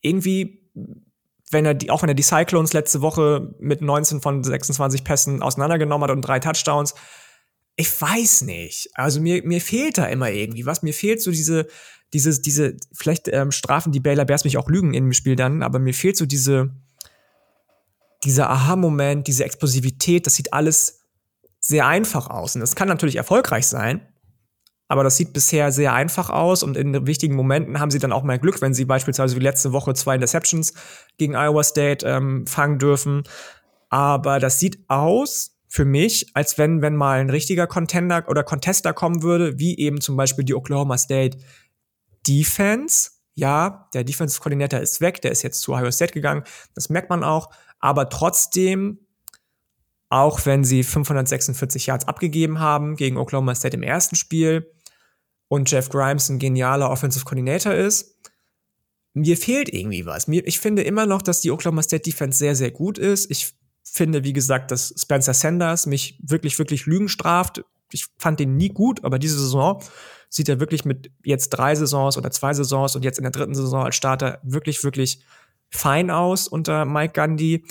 irgendwie wenn er die, auch wenn er die Cyclones letzte Woche mit 19 von 26 Pässen auseinandergenommen hat und drei Touchdowns, ich weiß nicht. Also mir, mir fehlt da immer irgendwie was. Mir fehlt so diese, diese, diese, vielleicht ähm, strafen die Baylor Bears mich auch Lügen in dem Spiel dann, aber mir fehlt so diese, dieser Aha-Moment, diese Explosivität, das sieht alles sehr einfach aus. Und das kann natürlich erfolgreich sein, aber das sieht bisher sehr einfach aus und in wichtigen Momenten haben sie dann auch mal Glück, wenn sie beispielsweise wie letzte Woche zwei Interceptions gegen Iowa State ähm, fangen dürfen. Aber das sieht aus für mich, als wenn, wenn mal ein richtiger Contender oder Contester kommen würde, wie eben zum Beispiel die Oklahoma State Defense. Ja, der Defensive Coordinator ist weg, der ist jetzt zu Iowa State gegangen. Das merkt man auch. Aber trotzdem auch wenn sie 546 Yards abgegeben haben gegen Oklahoma State im ersten Spiel, und Jeff Grimes ein genialer Offensive Coordinator ist. Mir fehlt irgendwie was. Mir, ich finde immer noch, dass die Oklahoma State Defense sehr, sehr gut ist. Ich finde, wie gesagt, dass Spencer Sanders mich wirklich, wirklich Lügen straft. Ich fand den nie gut, aber diese Saison sieht er wirklich mit jetzt drei Saisons oder zwei Saisons und jetzt in der dritten Saison als Starter wirklich, wirklich fein aus unter Mike Gundy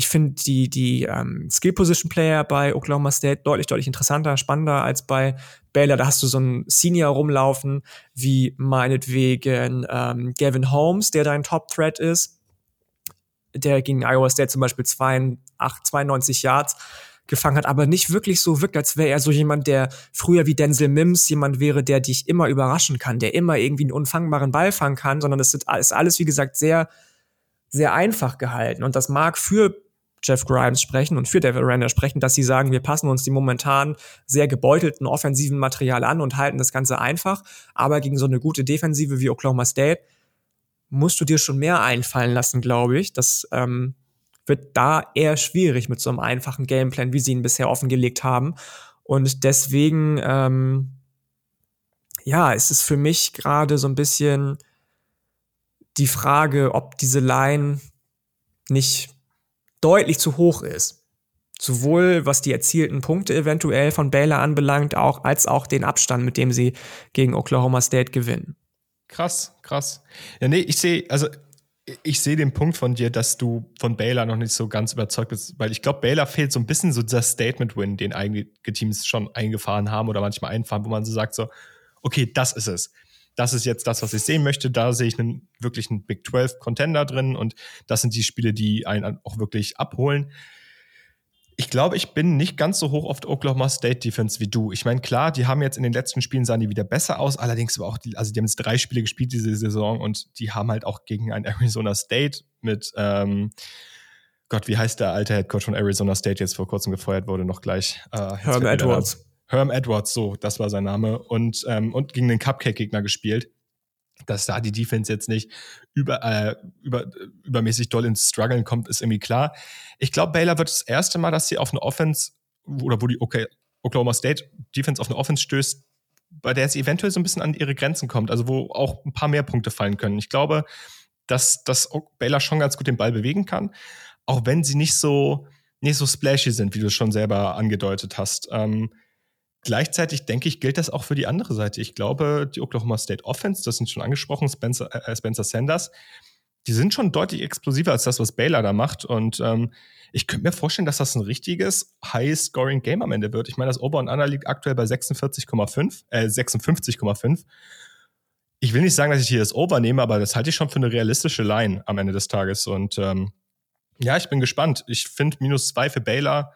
ich finde die, die ähm, Skill Position Player bei Oklahoma State deutlich, deutlich interessanter, spannender als bei Baylor. Da hast du so einen Senior rumlaufen, wie meinetwegen ähm, Gavin Holmes, der dein Top Threat ist, der gegen Iowa State zum Beispiel 92, 92 Yards gefangen hat, aber nicht wirklich so wirkt, als wäre er so jemand, der früher wie Denzel Mims jemand wäre, der dich immer überraschen kann, der immer irgendwie einen unfangbaren Ball fangen kann, sondern es ist alles, wie gesagt, sehr, sehr einfach gehalten. Und das mag für Jeff Grimes sprechen und für David Aranda sprechen, dass sie sagen, wir passen uns die momentan sehr gebeutelten offensiven Material an und halten das Ganze einfach. Aber gegen so eine gute Defensive wie Oklahoma State musst du dir schon mehr einfallen lassen, glaube ich. Das ähm, wird da eher schwierig mit so einem einfachen Gameplan, wie sie ihn bisher offengelegt haben. Und deswegen, ähm, ja, ist es für mich gerade so ein bisschen die Frage, ob diese Line nicht deutlich zu hoch ist. Sowohl was die erzielten Punkte eventuell von Baylor anbelangt, auch, als auch den Abstand, mit dem sie gegen Oklahoma State gewinnen. Krass, krass. Ja, nee, ich sehe, also ich sehe den Punkt von dir, dass du von Baylor noch nicht so ganz überzeugt bist, weil ich glaube, Baylor fehlt so ein bisschen so dieser Statement-Win, den einige Teams schon eingefahren haben oder manchmal einfahren, wo man so sagt so, okay, das ist es das ist jetzt das, was ich sehen möchte. Da sehe ich einen wirklichen Big 12 Contender drin und das sind die Spiele, die einen auch wirklich abholen. Ich glaube, ich bin nicht ganz so hoch auf der Oklahoma State Defense wie du. Ich meine, klar, die haben jetzt in den letzten Spielen sahen die wieder besser aus, allerdings aber auch, die, also die haben jetzt drei Spiele gespielt diese Saison und die haben halt auch gegen ein [laughs] Arizona State mit, ähm, Gott, wie heißt der alte Headcoach von Arizona State jetzt vor kurzem gefeuert wurde, noch gleich? Äh, Herm Edwards. Herm Edwards, so, das war sein Name, und, ähm, und gegen den Cupcake-Gegner gespielt. Dass da die Defense jetzt nicht über, äh, über, übermäßig doll ins Struggeln kommt, ist irgendwie klar. Ich glaube, Baylor wird das erste Mal, dass sie auf eine Offense oder wo die Oklahoma State Defense auf eine Offense stößt, bei der sie eventuell so ein bisschen an ihre Grenzen kommt, also wo auch ein paar mehr Punkte fallen können. Ich glaube, dass, dass Baylor schon ganz gut den Ball bewegen kann, auch wenn sie nicht so, nicht so splashy sind, wie du es schon selber angedeutet hast. Ähm, gleichzeitig denke ich, gilt das auch für die andere Seite. Ich glaube, die Oklahoma State Offense, das sind schon angesprochen, Spencer, äh, Spencer Sanders, die sind schon deutlich explosiver als das, was Baylor da macht. Und ähm, ich könnte mir vorstellen, dass das ein richtiges High-Scoring-Game am Ende wird. Ich meine, das Ober und Under liegt aktuell bei 46,5, äh, 56,5. Ich will nicht sagen, dass ich hier das Over nehme, aber das halte ich schon für eine realistische Line am Ende des Tages. Und ähm, ja, ich bin gespannt. Ich finde minus zwei für Baylor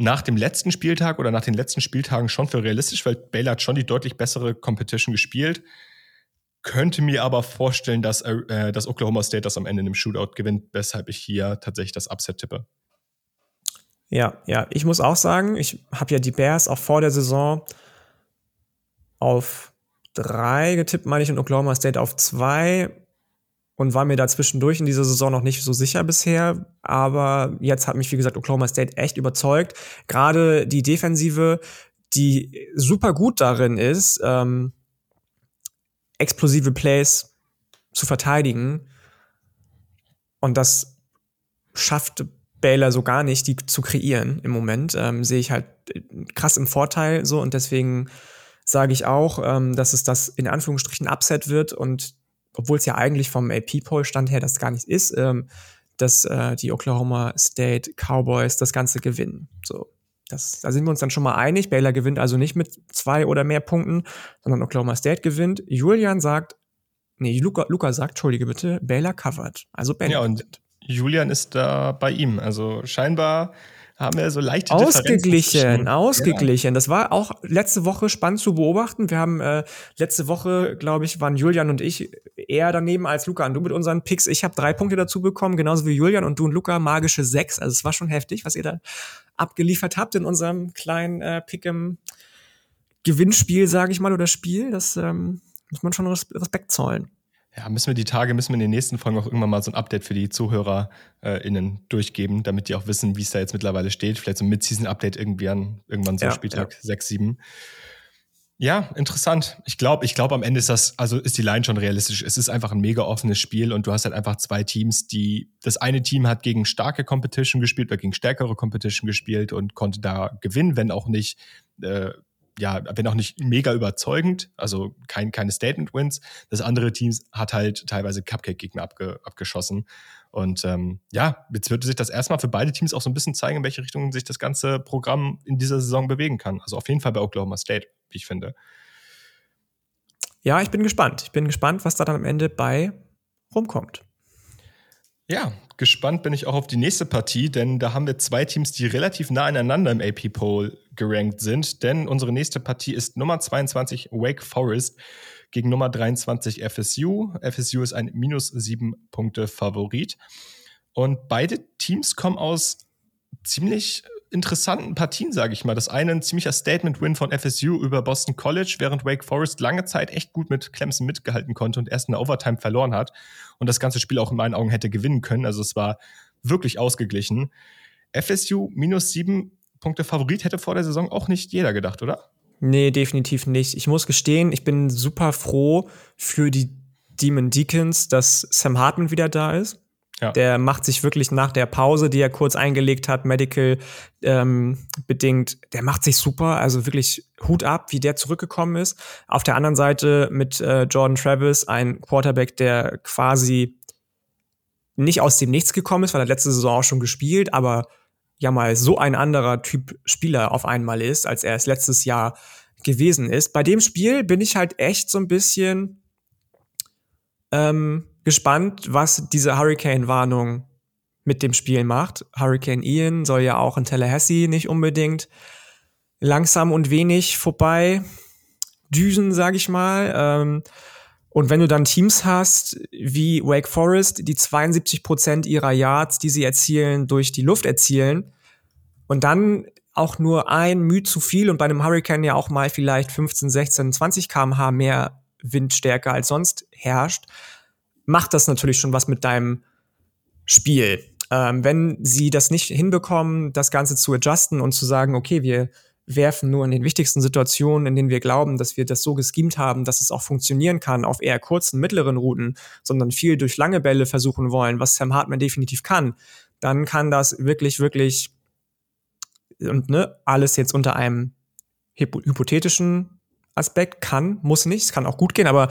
nach dem letzten Spieltag oder nach den letzten Spieltagen schon für realistisch, weil Baylor hat schon die deutlich bessere Competition gespielt. Könnte mir aber vorstellen, dass, äh, dass Oklahoma State das am Ende in einem Shootout gewinnt, weshalb ich hier tatsächlich das Upset tippe. Ja, ja, ich muss auch sagen, ich habe ja die Bears auch vor der Saison auf drei getippt, meine ich, und Oklahoma State auf zwei und war mir da zwischendurch in dieser Saison noch nicht so sicher bisher. Aber jetzt hat mich, wie gesagt, Oklahoma State echt überzeugt. Gerade die Defensive, die super gut darin ist, ähm, explosive Plays zu verteidigen. Und das schafft Baylor so gar nicht, die zu kreieren im Moment. Ähm, sehe ich halt äh, krass im Vorteil so und deswegen sage ich auch, ähm, dass es das in Anführungsstrichen Upset wird und obwohl es ja eigentlich vom AP-Poll-Stand her das gar nicht ist, ähm, dass äh, die Oklahoma State Cowboys das Ganze gewinnen. So, das, da sind wir uns dann schon mal einig. Baylor gewinnt also nicht mit zwei oder mehr Punkten, sondern Oklahoma State gewinnt. Julian sagt, nee, Luca, Luca sagt, entschuldige bitte, Baylor covered. Also Baylor ja, und gewinnt. Julian ist da bei ihm. Also scheinbar haben wir so leichte Ausgeglichen, ausgeglichen. Ja. Das war auch letzte Woche spannend zu beobachten. Wir haben äh, letzte Woche, glaube ich, waren Julian und ich eher daneben als Luca und du mit unseren Picks. Ich habe drei Punkte dazu bekommen, genauso wie Julian und du und Luca magische sechs. Also es war schon heftig, was ihr da abgeliefert habt in unserem kleinen äh, Pick im Gewinnspiel, sage ich mal, oder Spiel. Das ähm, muss man schon Respekt zollen ja, müssen wir die Tage, müssen wir in den nächsten Folgen auch irgendwann mal so ein Update für die ZuhörerInnen äh, durchgeben, damit die auch wissen, wie es da jetzt mittlerweile steht. Vielleicht so ein Mid-Season-Update irgendwie an, irgendwann so ja, Spieltag ja. 6, 7. Ja, interessant. Ich glaube, ich glaube, am Ende ist das, also ist die Line schon realistisch. Es ist einfach ein mega offenes Spiel und du hast halt einfach zwei Teams, die, das eine Team hat gegen starke Competition gespielt oder gegen stärkere Competition gespielt und konnte da gewinnen, wenn auch nicht äh, ja, wenn auch nicht mega überzeugend, also kein, keine Statement-Wins. Das andere Team hat halt teilweise Cupcake-Gegner abge, abgeschossen. Und ähm, ja, jetzt würde sich das erstmal für beide Teams auch so ein bisschen zeigen, in welche Richtung sich das ganze Programm in dieser Saison bewegen kann. Also auf jeden Fall bei Oklahoma State, wie ich finde. Ja, ich bin gespannt. Ich bin gespannt, was da dann am Ende bei rumkommt. Ja, gespannt bin ich auch auf die nächste Partie, denn da haben wir zwei Teams, die relativ nah aneinander im AP-Poll gerankt sind. Denn unsere nächste Partie ist Nummer 22 Wake Forest gegen Nummer 23 FSU. FSU ist ein minus sieben Punkte Favorit. Und beide Teams kommen aus ziemlich interessanten Partien, sage ich mal. Das eine ein ziemlicher Statement-Win von FSU über Boston College, während Wake Forest lange Zeit echt gut mit Clemson mitgehalten konnte und erst in der Overtime verloren hat und das ganze Spiel auch in meinen Augen hätte gewinnen können. Also es war wirklich ausgeglichen. FSU minus sieben Punkte Favorit hätte vor der Saison auch nicht jeder gedacht, oder? Nee, definitiv nicht. Ich muss gestehen, ich bin super froh für die Demon Deacons, dass Sam Hartman wieder da ist. Ja. Der macht sich wirklich nach der Pause, die er kurz eingelegt hat, medical ähm, bedingt, der macht sich super. Also wirklich Hut ab, wie der zurückgekommen ist. Auf der anderen Seite mit äh, Jordan Travis, ein Quarterback, der quasi nicht aus dem Nichts gekommen ist, weil er letzte Saison auch schon gespielt, aber ja mal so ein anderer Typ Spieler auf einmal ist, als er es letztes Jahr gewesen ist. Bei dem Spiel bin ich halt echt so ein bisschen ähm, gespannt, was diese Hurricane-Warnung mit dem Spiel macht. Hurricane Ian soll ja auch in Tallahassee nicht unbedingt langsam und wenig vorbei düsen, sag ich mal. Ähm, und wenn du dann Teams hast wie Wake Forest, die 72 Prozent ihrer Yards, die sie erzielen, durch die Luft erzielen und dann auch nur ein Mühe zu viel und bei einem Hurricane ja auch mal vielleicht 15, 16, 20 kmh mehr Windstärke als sonst herrscht, macht das natürlich schon was mit deinem Spiel. Ähm, wenn sie das nicht hinbekommen, das Ganze zu adjusten und zu sagen, okay, wir werfen nur in den wichtigsten Situationen, in denen wir glauben, dass wir das so geschemt haben, dass es auch funktionieren kann, auf eher kurzen, mittleren Routen, sondern viel durch lange Bälle versuchen wollen, was Sam Hartman definitiv kann, dann kann das wirklich, wirklich und ne, alles jetzt unter einem hypothetischen Aspekt. Kann, muss nicht, es kann auch gut gehen, aber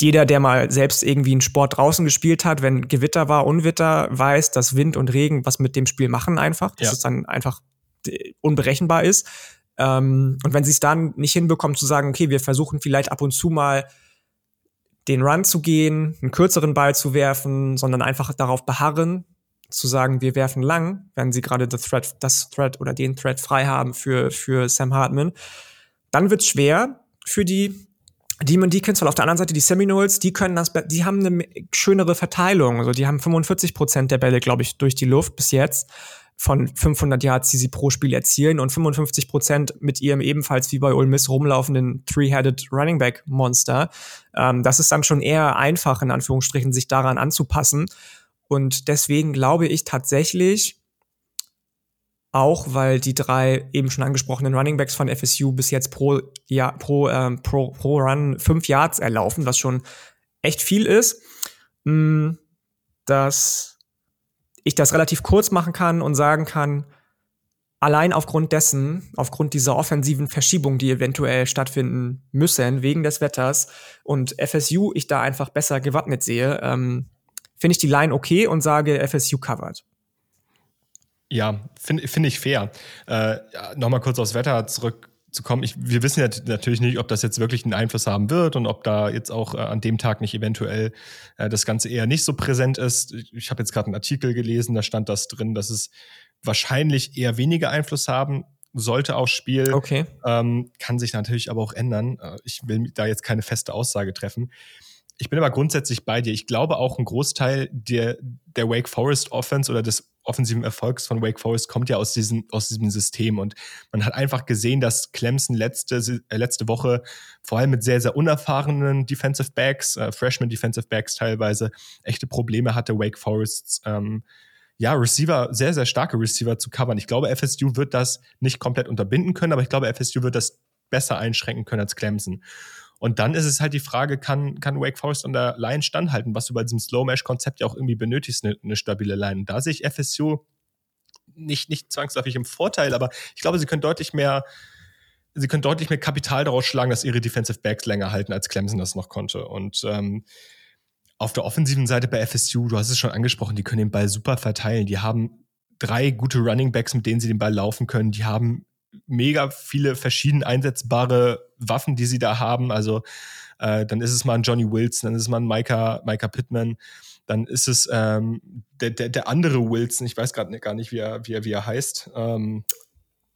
jeder, der mal selbst irgendwie einen Sport draußen gespielt hat, wenn Gewitter war, Unwetter, weiß, dass Wind und Regen was mit dem Spiel machen einfach, dass ja. es dann einfach äh, unberechenbar ist. Ähm, und wenn sie es dann nicht hinbekommen zu sagen, okay, wir versuchen vielleicht ab und zu mal den Run zu gehen, einen kürzeren Ball zu werfen, sondern einfach darauf beharren, zu sagen, wir werfen lang, wenn sie gerade das Thread, das Thread oder den Thread frei haben für, für Sam Hartman, dann wird's schwer für die Demon Deacons, weil auf der anderen Seite die Seminoles, die können das, die haben eine schönere Verteilung. Also die haben 45 Prozent der Bälle, glaube ich, durch die Luft bis jetzt von 500 Yards, die sie pro Spiel erzielen und 55 Prozent mit ihrem ebenfalls wie bei Ole Miss rumlaufenden Three-Headed Running Back Monster. Ähm, das ist dann schon eher einfach, in Anführungsstrichen, sich daran anzupassen. Und deswegen glaube ich tatsächlich, auch weil die drei eben schon angesprochenen Running Backs von FSU bis jetzt pro, ja, pro, ähm, pro, pro Run fünf Yards erlaufen, was schon echt viel ist, mm, dass ich das relativ kurz machen kann und sagen kann, allein aufgrund dessen, aufgrund dieser offensiven Verschiebung, die eventuell stattfinden müssen, wegen des Wetters und FSU ich da einfach besser gewappnet sehe, ähm, finde ich die Line okay und sage FSU covered. Ja, finde find ich fair. Äh, Nochmal kurz aufs Wetter zurückzukommen. Ich, wir wissen ja natürlich nicht, ob das jetzt wirklich einen Einfluss haben wird und ob da jetzt auch äh, an dem Tag nicht eventuell äh, das Ganze eher nicht so präsent ist. Ich habe jetzt gerade einen Artikel gelesen, da stand das drin, dass es wahrscheinlich eher weniger Einfluss haben sollte aufs Spiel. Okay. Ähm, kann sich natürlich aber auch ändern. Äh, ich will da jetzt keine feste Aussage treffen. Ich bin aber grundsätzlich bei dir. Ich glaube auch ein Großteil der, der Wake Forest Offense oder des offensiven Erfolgs von Wake Forest kommt ja aus diesem, aus diesem System. Und man hat einfach gesehen, dass Clemson letzte, äh, letzte Woche vor allem mit sehr, sehr unerfahrenen Defensive Backs, äh, Freshman Defensive Backs teilweise, echte Probleme hatte, Wake Forests ähm, ja, Receiver, sehr, sehr starke Receiver zu covern. Ich glaube, FSU wird das nicht komplett unterbinden können, aber ich glaube, FSU wird das besser einschränken können als Clemson. Und dann ist es halt die Frage, kann, kann Wake Forest an der Line standhalten, was du bei diesem Slow-Mesh-Konzept ja auch irgendwie benötigst, eine, eine stabile Line. Da sehe ich FSU nicht, nicht zwangsläufig im Vorteil, aber ich glaube, sie können deutlich mehr, sie können deutlich mehr Kapital daraus schlagen, dass ihre Defensive Backs länger halten, als Clemson das noch konnte. Und ähm, auf der offensiven Seite bei FSU, du hast es schon angesprochen, die können den Ball super verteilen. Die haben drei gute Running Backs, mit denen sie den Ball laufen können. Die haben mega viele verschieden einsetzbare Waffen, die sie da haben. Also äh, dann ist es mal ein Johnny Wilson, dann ist es mal ein Micah, Micah Pittman, dann ist es ähm, der, der, der andere Wilson, ich weiß gerade gar nicht, wie er, wie er, wie er heißt. Ähm,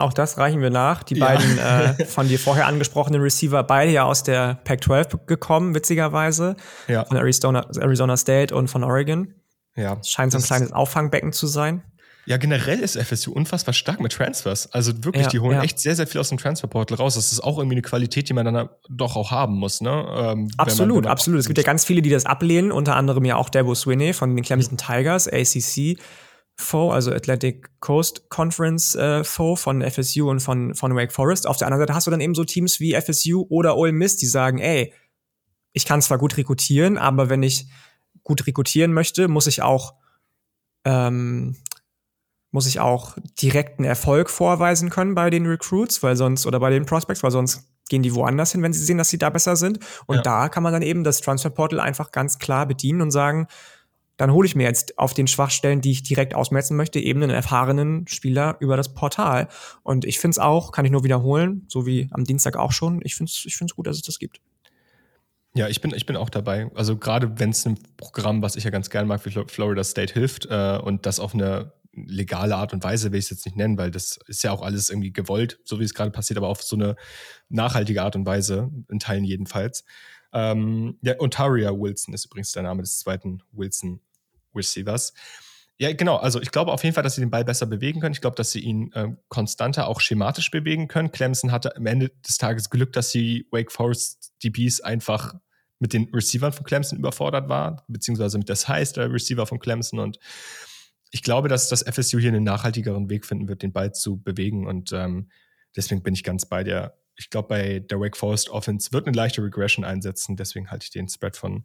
auch das reichen wir nach. Die ja. beiden äh, [laughs] von dir vorher angesprochenen Receiver, beide ja aus der Pac-12 gekommen, witzigerweise. Ja. Von Arizona, Arizona State und von Oregon. Ja. scheint so ein kleines Auffangbecken zu sein. Ja, generell ist FSU unfassbar stark mit Transfers. Also wirklich, ja, die holen ja. echt sehr, sehr viel aus dem Transferportal raus. Das ist auch irgendwie eine Qualität, die man dann doch auch haben muss. Ne? Ähm, absolut, man, absolut. Es gibt ja ganz viele, die das ablehnen, unter anderem ja auch Debo Swinney von den Clemson Tigers, ACC. Foe, also Atlantic Coast Conference äh, Foe von FSU und von, von Wake Forest. Auf der anderen Seite hast du dann eben so Teams wie FSU oder Ole Miss, die sagen, ey, ich kann zwar gut rekrutieren, aber wenn ich gut rekrutieren möchte, muss ich auch ähm, muss ich auch direkten Erfolg vorweisen können bei den Recruits, weil sonst, oder bei den Prospects, weil sonst gehen die woanders hin, wenn sie sehen, dass sie da besser sind. Und ja. da kann man dann eben das Transfer Portal einfach ganz klar bedienen und sagen, dann hole ich mir jetzt auf den Schwachstellen, die ich direkt ausmetzen möchte, eben einen erfahrenen Spieler über das Portal. Und ich finde es auch, kann ich nur wiederholen, so wie am Dienstag auch schon, ich finde es ich find's gut, dass es das gibt. Ja, ich bin, ich bin auch dabei. Also gerade wenn es ein Programm, was ich ja ganz gerne mag, wie Florida State hilft äh, und das auf eine legale Art und Weise will ich es jetzt nicht nennen, weil das ist ja auch alles irgendwie gewollt, so wie es gerade passiert, aber auf so eine nachhaltige Art und Weise, in Teilen jedenfalls. Ähm, ja, Ontaria Wilson ist übrigens der Name des zweiten Wilson Receivers. Ja, genau. Also ich glaube auf jeden Fall, dass sie den Ball besser bewegen können. Ich glaube, dass sie ihn äh, konstanter auch schematisch bewegen können. Clemson hatte am Ende des Tages Glück, dass sie Wake Forest DBs einfach mit den Receivern von Clemson überfordert war, beziehungsweise mit der Size der Receiver von Clemson. Und ich glaube, dass das FSU hier einen nachhaltigeren Weg finden wird, den Ball zu bewegen. Und ähm, deswegen bin ich ganz bei dir. Ich glaube, bei der Wake Forest Offense wird eine leichte Regression einsetzen. Deswegen halte ich den Spread von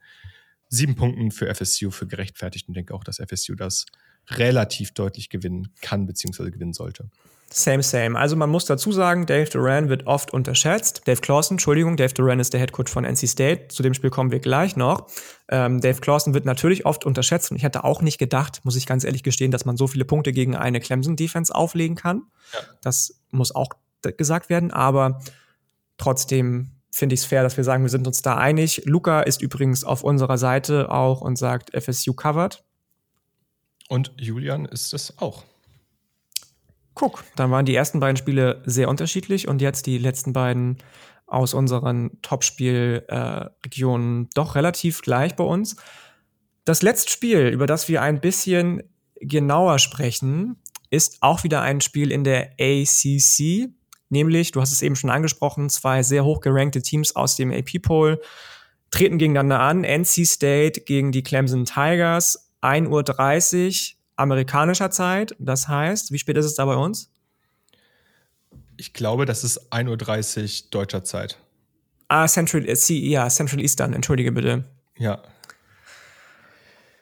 sieben Punkten für FSU für gerechtfertigt und denke auch, dass FSU das relativ deutlich gewinnen kann, beziehungsweise gewinnen sollte. Same, same. Also man muss dazu sagen, Dave Duran wird oft unterschätzt. Dave Clawson, Entschuldigung, Dave Duran ist der Headcoach von NC State. Zu dem Spiel kommen wir gleich noch. Ähm, Dave Clawson wird natürlich oft unterschätzt und ich hätte auch nicht gedacht, muss ich ganz ehrlich gestehen, dass man so viele Punkte gegen eine Clemson-Defense auflegen kann. Ja. Das muss auch gesagt werden, aber trotzdem finde ich es fair, dass wir sagen, wir sind uns da einig. Luca ist übrigens auf unserer Seite auch und sagt FSU covered. Und Julian ist es auch. Guck, dann waren die ersten beiden Spiele sehr unterschiedlich und jetzt die letzten beiden aus unseren Topspielregionen äh, doch relativ gleich bei uns. Das letzte Spiel, über das wir ein bisschen genauer sprechen, ist auch wieder ein Spiel in der ACC, nämlich, du hast es eben schon angesprochen, zwei sehr hoch gerankte Teams aus dem AP-Poll treten gegeneinander an. NC State gegen die Clemson Tigers, 1.30 Uhr amerikanischer Zeit. Das heißt, wie spät ist es da bei uns? Ich glaube, das ist 1.30 Uhr deutscher Zeit. Ah, Central, äh, ja, Central Eastern, entschuldige bitte. Ja.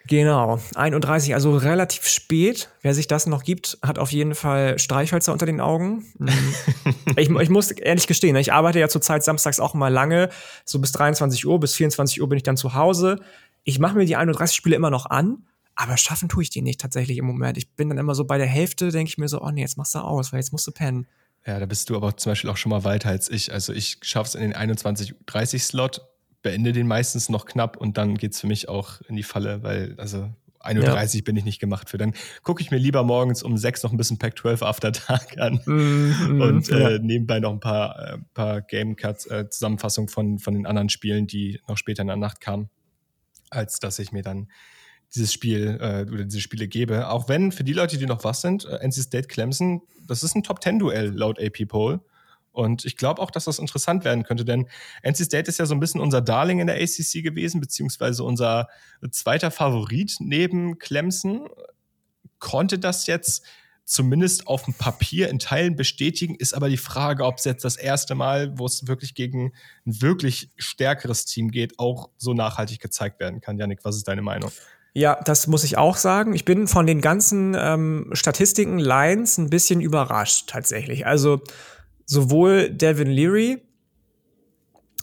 Genau, 1.30 Uhr, also relativ spät. Wer sich das noch gibt, hat auf jeden Fall Streichhölzer unter den Augen. [laughs] Ich, ich muss ehrlich gestehen, ich arbeite ja zurzeit samstags auch mal lange, so bis 23 Uhr, bis 24 Uhr bin ich dann zu Hause. Ich mache mir die 1.30 Spiele immer noch an aber schaffen tue ich die nicht tatsächlich im Moment. Ich bin dann immer so bei der Hälfte, denke ich mir so, oh nee, jetzt machst du aus, weil jetzt musst du pennen. Ja, da bist du aber zum Beispiel auch schon mal weiter als ich. Also ich schaffe es in den 21-30-Slot, beende den meistens noch knapp und dann geht es für mich auch in die Falle, weil, also 31 ja. bin ich nicht gemacht für. Dann gucke ich mir lieber morgens um 6 noch ein bisschen Pack 12 After Dark an mm, mm, [laughs] und äh, ja. nebenbei noch ein paar, äh, paar Game Cuts, äh, Zusammenfassungen von, von den anderen Spielen, die noch später in der Nacht kamen, als dass ich mir dann dieses Spiel äh, oder diese Spiele gebe. Auch wenn für die Leute, die noch was sind, äh, NC State Clemson, das ist ein Top 10 Duell laut AP Poll. Und ich glaube auch, dass das interessant werden könnte, denn NC State ist ja so ein bisschen unser Darling in der ACC gewesen, beziehungsweise unser zweiter Favorit neben Clemson. Konnte das jetzt zumindest auf dem Papier in Teilen bestätigen, ist aber die Frage, ob es jetzt das erste Mal, wo es wirklich gegen ein wirklich stärkeres Team geht, auch so nachhaltig gezeigt werden kann. Janik, was ist deine Meinung? Ja, das muss ich auch sagen. Ich bin von den ganzen ähm, Statistiken, Lines ein bisschen überrascht tatsächlich. Also sowohl Devin Leary,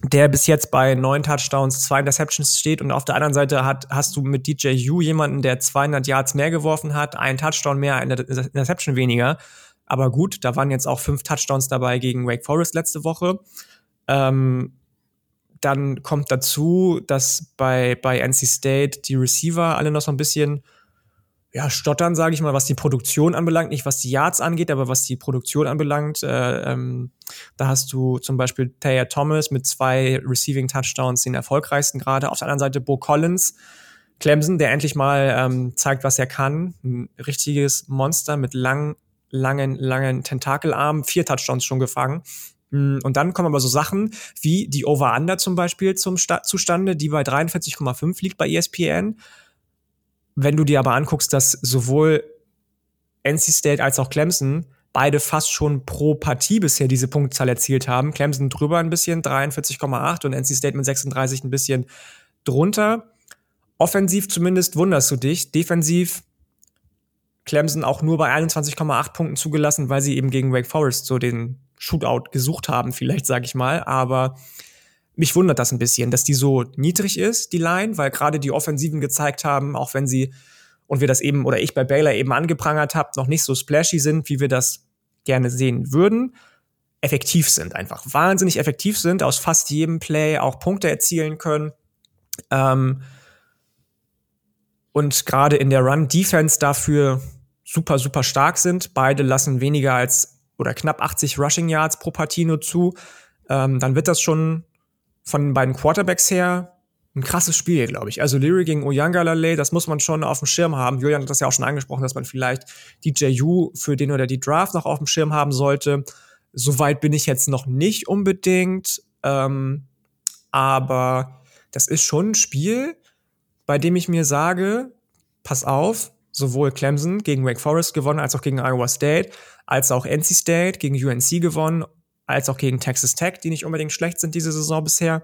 der bis jetzt bei neun Touchdowns, zwei Interceptions steht und auf der anderen Seite hat, hast du mit DJ U jemanden, der 200 Yards mehr geworfen hat, einen Touchdown mehr, eine Interception weniger. Aber gut, da waren jetzt auch fünf Touchdowns dabei gegen Wake Forest letzte Woche. Ähm, dann kommt dazu, dass bei, bei NC State die Receiver alle noch so ein bisschen ja, stottern, sage ich mal, was die Produktion anbelangt, nicht was die Yards angeht, aber was die Produktion anbelangt. Äh, ähm, da hast du zum Beispiel Taya Thomas mit zwei Receiving Touchdowns, den erfolgreichsten gerade. Auf der anderen Seite Bo Collins, Clemson, der endlich mal ähm, zeigt, was er kann. Ein richtiges Monster mit lang, langen, langen Tentakelarmen, vier Touchdowns schon gefangen. Mm, und dann kommen aber so Sachen wie die Over-Under zum Beispiel zum Sta zustande, die bei 43,5 liegt bei ESPN. Wenn du dir aber anguckst, dass sowohl NC State als auch Clemson beide fast schon pro Partie bisher diese Punktzahl erzielt haben. Clemson drüber ein bisschen, 43,8 und NC State mit 36 ein bisschen drunter. Offensiv zumindest wunderst du dich. Defensiv Clemson auch nur bei 21,8 Punkten zugelassen, weil sie eben gegen Wake Forest so den Shootout gesucht haben, vielleicht sage ich mal. Aber mich wundert das ein bisschen, dass die so niedrig ist, die Line, weil gerade die Offensiven gezeigt haben, auch wenn sie, und wir das eben, oder ich bei Baylor eben angeprangert habe, noch nicht so splashy sind, wie wir das gerne sehen würden, effektiv sind, einfach wahnsinnig effektiv sind, aus fast jedem Play auch Punkte erzielen können. Ähm, und gerade in der Run-Defense dafür super, super stark sind. Beide lassen weniger als oder knapp 80 Rushing Yards pro Partie nur zu, ähm, dann wird das schon von den beiden Quarterbacks her ein krasses Spiel, glaube ich. Also Leary gegen Oyangalale, das muss man schon auf dem Schirm haben. Julian hat das ja auch schon angesprochen, dass man vielleicht DJ U für den oder die Draft noch auf dem Schirm haben sollte. Soweit bin ich jetzt noch nicht unbedingt. Ähm, aber das ist schon ein Spiel, bei dem ich mir sage, pass auf, sowohl Clemson gegen Wake Forest gewonnen, als auch gegen Iowa State, als auch NC State gegen UNC gewonnen, als auch gegen Texas Tech, die nicht unbedingt schlecht sind diese Saison bisher.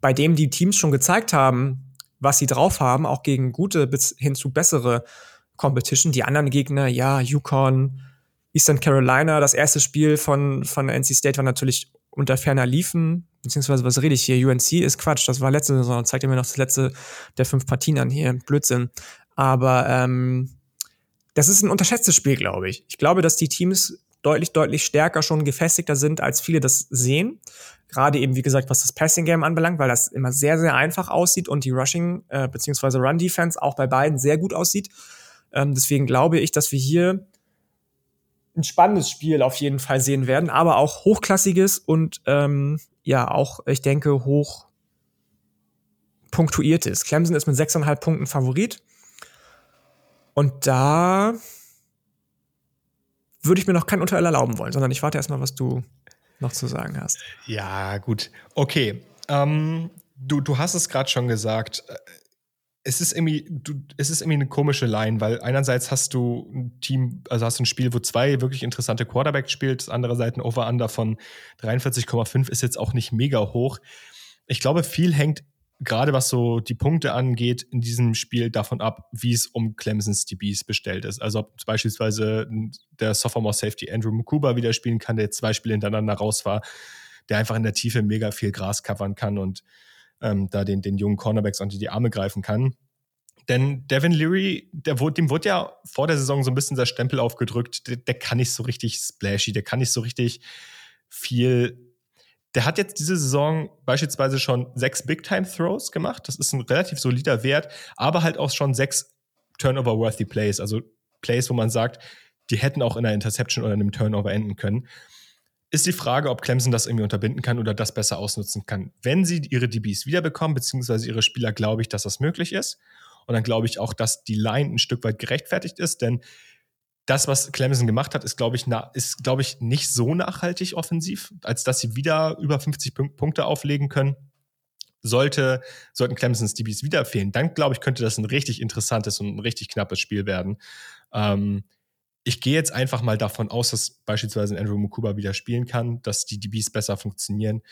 Bei dem die Teams schon gezeigt haben, was sie drauf haben, auch gegen gute bis hin zu bessere Competition. Die anderen Gegner, ja, Yukon, Eastern Carolina, das erste Spiel von, von NC State war natürlich unter ferner Liefen, beziehungsweise was rede ich hier? UNC ist Quatsch, das war letzte Saison, zeigt mir noch das letzte der fünf Partien an hier, Blödsinn. Aber ähm, das ist ein unterschätztes Spiel, glaube ich. Ich glaube, dass die Teams deutlich, deutlich stärker schon gefestigter sind, als viele das sehen. Gerade eben, wie gesagt, was das Passing Game anbelangt, weil das immer sehr, sehr einfach aussieht und die Rushing äh, beziehungsweise Run Defense auch bei beiden sehr gut aussieht. Ähm, deswegen glaube ich, dass wir hier ein spannendes Spiel auf jeden Fall sehen werden, aber auch hochklassiges und ähm, ja, auch, ich denke, hoch punktuiertes. Clemson ist mit 6,5 Punkten Favorit. Und da würde ich mir noch kein Urteil erlauben wollen, sondern ich warte erstmal, was du noch zu sagen hast. Ja, gut. Okay. Ähm, du, du hast es gerade schon gesagt es ist irgendwie, du, es ist irgendwie eine komische Line, weil einerseits hast du ein Team, also hast du ein Spiel, wo zwei wirklich interessante Quarterbacks spielt, andererseits ein Over-Under von 43,5 ist jetzt auch nicht mega hoch. Ich glaube, viel hängt gerade was so die Punkte angeht in diesem Spiel davon ab, wie es um Clemsons DBs bestellt ist. Also ob beispielsweise der Sophomore Safety Andrew Mukuba wieder spielen kann, der jetzt zwei Spiele hintereinander raus war, der einfach in der Tiefe mega viel Gras covern kann und ähm, da den, den jungen Cornerbacks unter die Arme greifen kann. Denn Devin Leary, der, dem wurde ja vor der Saison so ein bisschen der Stempel aufgedrückt, der, der kann nicht so richtig splashy, der kann nicht so richtig viel der hat jetzt diese Saison beispielsweise schon sechs Big-Time-Throws gemacht. Das ist ein relativ solider Wert, aber halt auch schon sechs Turnover-worthy Plays, also Plays, wo man sagt, die hätten auch in einer Interception oder einem Turnover enden können ist die Frage, ob Clemson das irgendwie unterbinden kann oder das besser ausnutzen kann. Wenn sie ihre DBs wiederbekommen, beziehungsweise ihre Spieler, glaube ich, dass das möglich ist. Und dann glaube ich auch, dass die Line ein Stück weit gerechtfertigt ist, denn das, was Clemson gemacht hat, ist, glaube ich, ist, glaube ich, nicht so nachhaltig offensiv, als dass sie wieder über 50 Punkte auflegen können. Sollte, sollten Clemsons DBs wieder fehlen, dann glaube ich, könnte das ein richtig interessantes und ein richtig knappes Spiel werden. Ähm, ich gehe jetzt einfach mal davon aus, dass beispielsweise Andrew Mukuba wieder spielen kann, dass die DBs besser funktionieren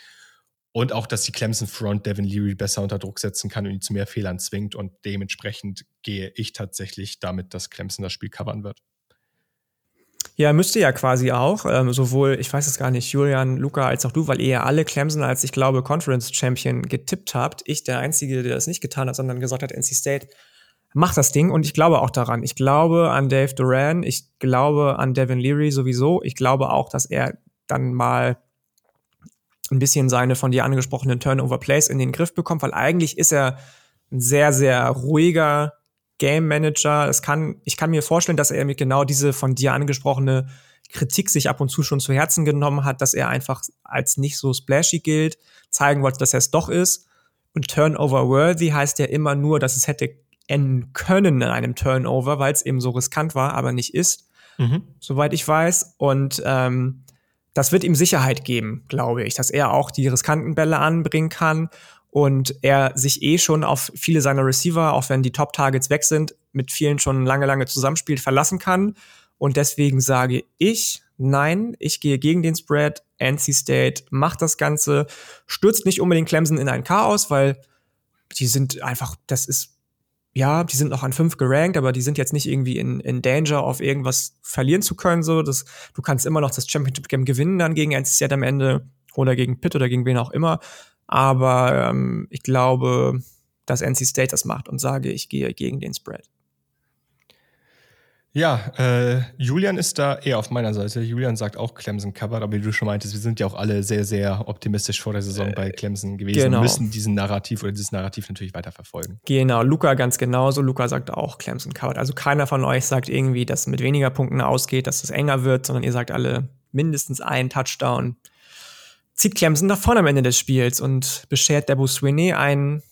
und auch, dass die Clemson Front Devin Leary besser unter Druck setzen kann und ihn zu mehr Fehlern zwingt. Und dementsprechend gehe ich tatsächlich damit, dass Clemson das Spiel covern wird. Ja, müsste ja quasi auch. Ähm, sowohl, ich weiß es gar nicht, Julian, Luca als auch du, weil ihr ja alle Clemson als, ich glaube, Conference Champion getippt habt. Ich der Einzige, der das nicht getan hat, sondern gesagt hat, NC State macht das Ding und ich glaube auch daran. Ich glaube an Dave Duran, ich glaube an Devin Leary sowieso. Ich glaube auch, dass er dann mal ein bisschen seine von dir angesprochenen Turnover Plays in den Griff bekommt, weil eigentlich ist er ein sehr, sehr ruhiger Game Manager. Es kann, ich kann mir vorstellen, dass er mir genau diese von dir angesprochene Kritik sich ab und zu schon zu Herzen genommen hat, dass er einfach als nicht so splashy gilt, zeigen wollte, dass er es doch ist. Und Turnover worthy heißt ja immer nur, dass es hätte enden können in einem Turnover, weil es eben so riskant war, aber nicht ist, mhm. soweit ich weiß. Und ähm, das wird ihm Sicherheit geben, glaube ich, dass er auch die riskanten Bälle anbringen kann und er sich eh schon auf viele seiner Receiver, auch wenn die Top-Targets weg sind, mit vielen schon lange, lange zusammenspielt, verlassen kann. Und deswegen sage ich, nein, ich gehe gegen den Spread. NC State macht das Ganze, stürzt nicht unbedingt Clemson in ein Chaos, weil die sind einfach, das ist ja, die sind noch an fünf gerankt, aber die sind jetzt nicht irgendwie in, in Danger, auf irgendwas verlieren zu können. So, das, du kannst immer noch das Championship Game gewinnen dann gegen NCZ am Ende oder gegen Pitt oder gegen wen auch immer. Aber ähm, ich glaube, dass NC State das macht und sage, ich gehe gegen den Spread. Ja, äh, Julian ist da eher auf meiner Seite. Julian sagt auch Clemson covered, aber wie du schon meintest, wir sind ja auch alle sehr, sehr optimistisch vor der Saison äh, bei Clemson gewesen genau. und müssen diesen Narrativ oder dieses Narrativ natürlich weiter verfolgen. Genau, Luca ganz genauso. Luca sagt auch Clemson covered. Also keiner von euch sagt irgendwie, dass es mit weniger Punkten ausgeht, dass es enger wird, sondern ihr sagt alle mindestens einen Touchdown. Zieht Clemson nach vorne am Ende des Spiels und beschert Debo Swinney einen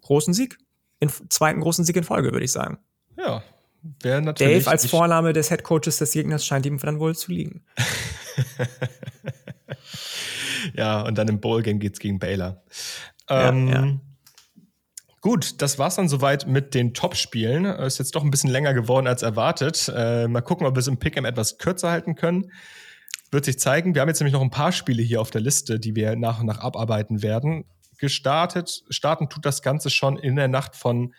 großen Sieg. In, zweiten großen Sieg in Folge, würde ich sagen. Ja, Dave als Vorname des Headcoaches des Gegners scheint ihm dann wohl zu liegen. [laughs] ja, und dann im Bowl-Game geht es gegen Baylor. Ähm, ja, ja. Gut, das war's dann soweit mit den Top-Spielen. Ist jetzt doch ein bisschen länger geworden als erwartet. Äh, mal gucken, ob wir es im Pick'em etwas kürzer halten können. Wird sich zeigen. Wir haben jetzt nämlich noch ein paar Spiele hier auf der Liste, die wir nach und nach abarbeiten werden. Gestartet, starten tut das Ganze schon in der Nacht von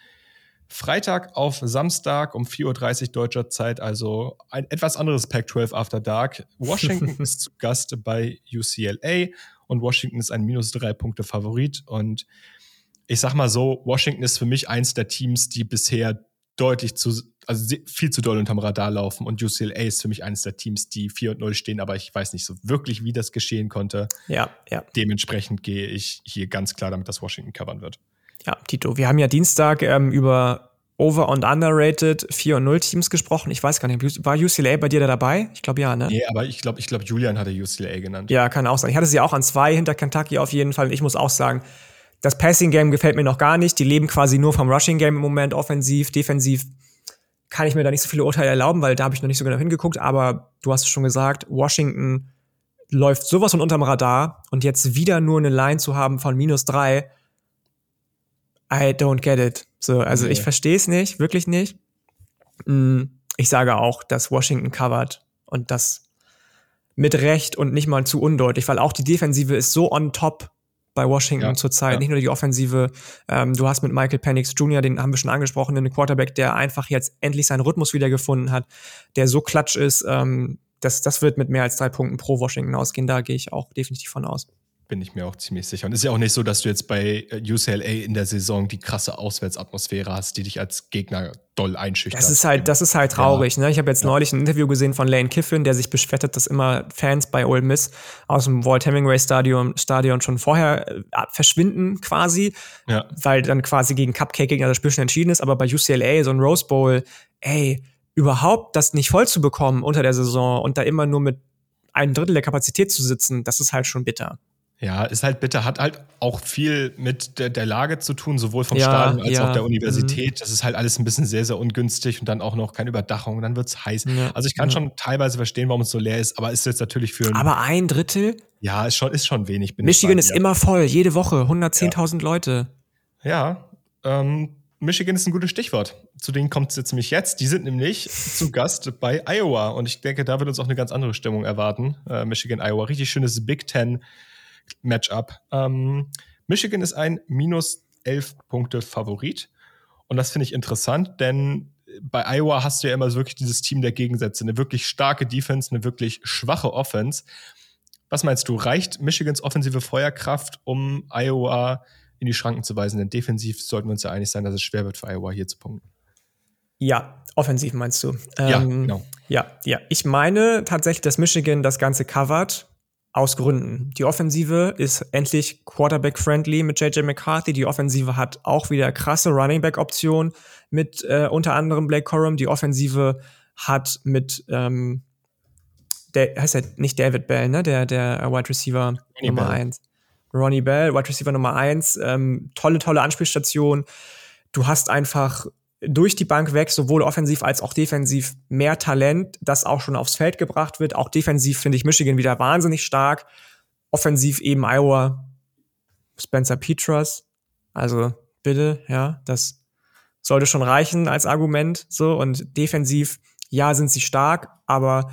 Freitag auf Samstag um 4.30 Uhr deutscher Zeit, also ein etwas anderes Pac-12 After Dark. Washington [laughs] ist zu Gast bei UCLA und Washington ist ein minus drei Punkte Favorit. Und ich sag mal so, Washington ist für mich eins der Teams, die bisher deutlich zu, also viel zu doll unterm Radar laufen. Und UCLA ist für mich eines der Teams, die 4 und 0 stehen, aber ich weiß nicht so wirklich, wie das geschehen konnte. Ja, ja. Dementsprechend gehe ich hier ganz klar damit, dass Washington covern wird. Ja, Tito, wir haben ja Dienstag ähm, über Over- und Underrated 4 und 0 Teams gesprochen. Ich weiß gar nicht, war UCLA bei dir da dabei? Ich glaube ja, ne? Nee, aber ich glaube, ich glaube, Julian hatte UCLA genannt. Ja, kann auch sein. Ich hatte sie auch an zwei hinter Kentucky auf jeden Fall. Und ich muss auch sagen, das Passing Game gefällt mir noch gar nicht. Die leben quasi nur vom Rushing Game im Moment, offensiv, defensiv. Kann ich mir da nicht so viele Urteile erlauben, weil da habe ich noch nicht so genau hingeguckt. Aber du hast es schon gesagt, Washington läuft sowas von unterm Radar und jetzt wieder nur eine Line zu haben von minus drei I don't get it. So, also okay. ich verstehe es nicht, wirklich nicht. Mm, ich sage auch, dass Washington covert und das mit Recht und nicht mal zu undeutlich, weil auch die Defensive ist so on top bei Washington ja, zurzeit, ja. nicht nur die Offensive. Ähm, du hast mit Michael Penix Jr., den haben wir schon angesprochen, einen Quarterback, der einfach jetzt endlich seinen Rhythmus wiedergefunden hat, der so klatsch ist. Ähm, das, das wird mit mehr als drei Punkten pro Washington ausgehen. Da gehe ich auch definitiv von aus bin ich mir auch ziemlich sicher. Und es ist ja auch nicht so, dass du jetzt bei äh, UCLA in der Saison die krasse Auswärtsatmosphäre hast, die dich als Gegner doll einschüchtert. Das ist halt, das ist halt traurig. Ja. Ne? Ich habe jetzt ja. neulich ein Interview gesehen von Lane Kiffin, der sich beschwert dass immer Fans bei Ole Miss aus dem Walt Hemingway Stadion, Stadion schon vorher äh, verschwinden quasi, ja. weil dann quasi gegen Cupcake gegen das Spiel schon entschieden ist. Aber bei UCLA so ein Rose Bowl, ey, überhaupt das nicht voll zu bekommen unter der Saison und da immer nur mit einem Drittel der Kapazität zu sitzen, das ist halt schon bitter. Ja, ist halt bitter, hat halt auch viel mit der, der Lage zu tun, sowohl vom ja, Stadion als ja. auch der Universität. Mhm. Das ist halt alles ein bisschen sehr, sehr ungünstig und dann auch noch keine Überdachung, dann wird es heiß. Ja, also ich kann schon teilweise verstehen, warum es so leer ist, aber ist jetzt natürlich für. Aber ein Drittel? Ja, ist schon, ist schon wenig. Michigan ist immer voll, jede Woche, 110.000 Leute. Ja, ähm, Michigan ist ein gutes Stichwort. Zu denen kommt es jetzt nämlich jetzt. Die sind nämlich zu Gast bei Iowa und ich denke, da wird uns auch eine ganz andere Stimmung erwarten. Äh, Michigan, Iowa, richtig schönes Big Ten Matchup. Ähm, Michigan ist ein minus 11 Punkte Favorit. Und das finde ich interessant, denn bei Iowa hast du ja immer wirklich dieses Team der Gegensätze. Eine wirklich starke Defense, eine wirklich schwache Offense. Was meinst du, reicht Michigans offensive Feuerkraft, um Iowa in die Schranken zu weisen? Denn defensiv sollten wir uns ja einig sein, dass es schwer wird für Iowa hier zu punkten. Ja, offensiv meinst du? Ja, ähm, genau. Ja, ja. Ich meine tatsächlich, dass Michigan das Ganze covert. Aus Gründen. Die Offensive ist endlich Quarterback-friendly mit JJ McCarthy. Die Offensive hat auch wieder krasse Running Back-Optionen mit äh, unter anderem Blake Corum. Die Offensive hat mit ähm, der heißt ja nicht David Bell, ne? Der, der Wide Receiver Ronnie Nummer Bell. eins. Ronnie Bell, Wide Receiver Nummer eins. Ähm, tolle, tolle Anspielstation. Du hast einfach durch die Bank weg, sowohl offensiv als auch defensiv, mehr Talent, das auch schon aufs Feld gebracht wird. Auch defensiv finde ich Michigan wieder wahnsinnig stark. Offensiv eben Iowa, Spencer Petras. Also bitte, ja, das sollte schon reichen als Argument. So und defensiv, ja, sind sie stark, aber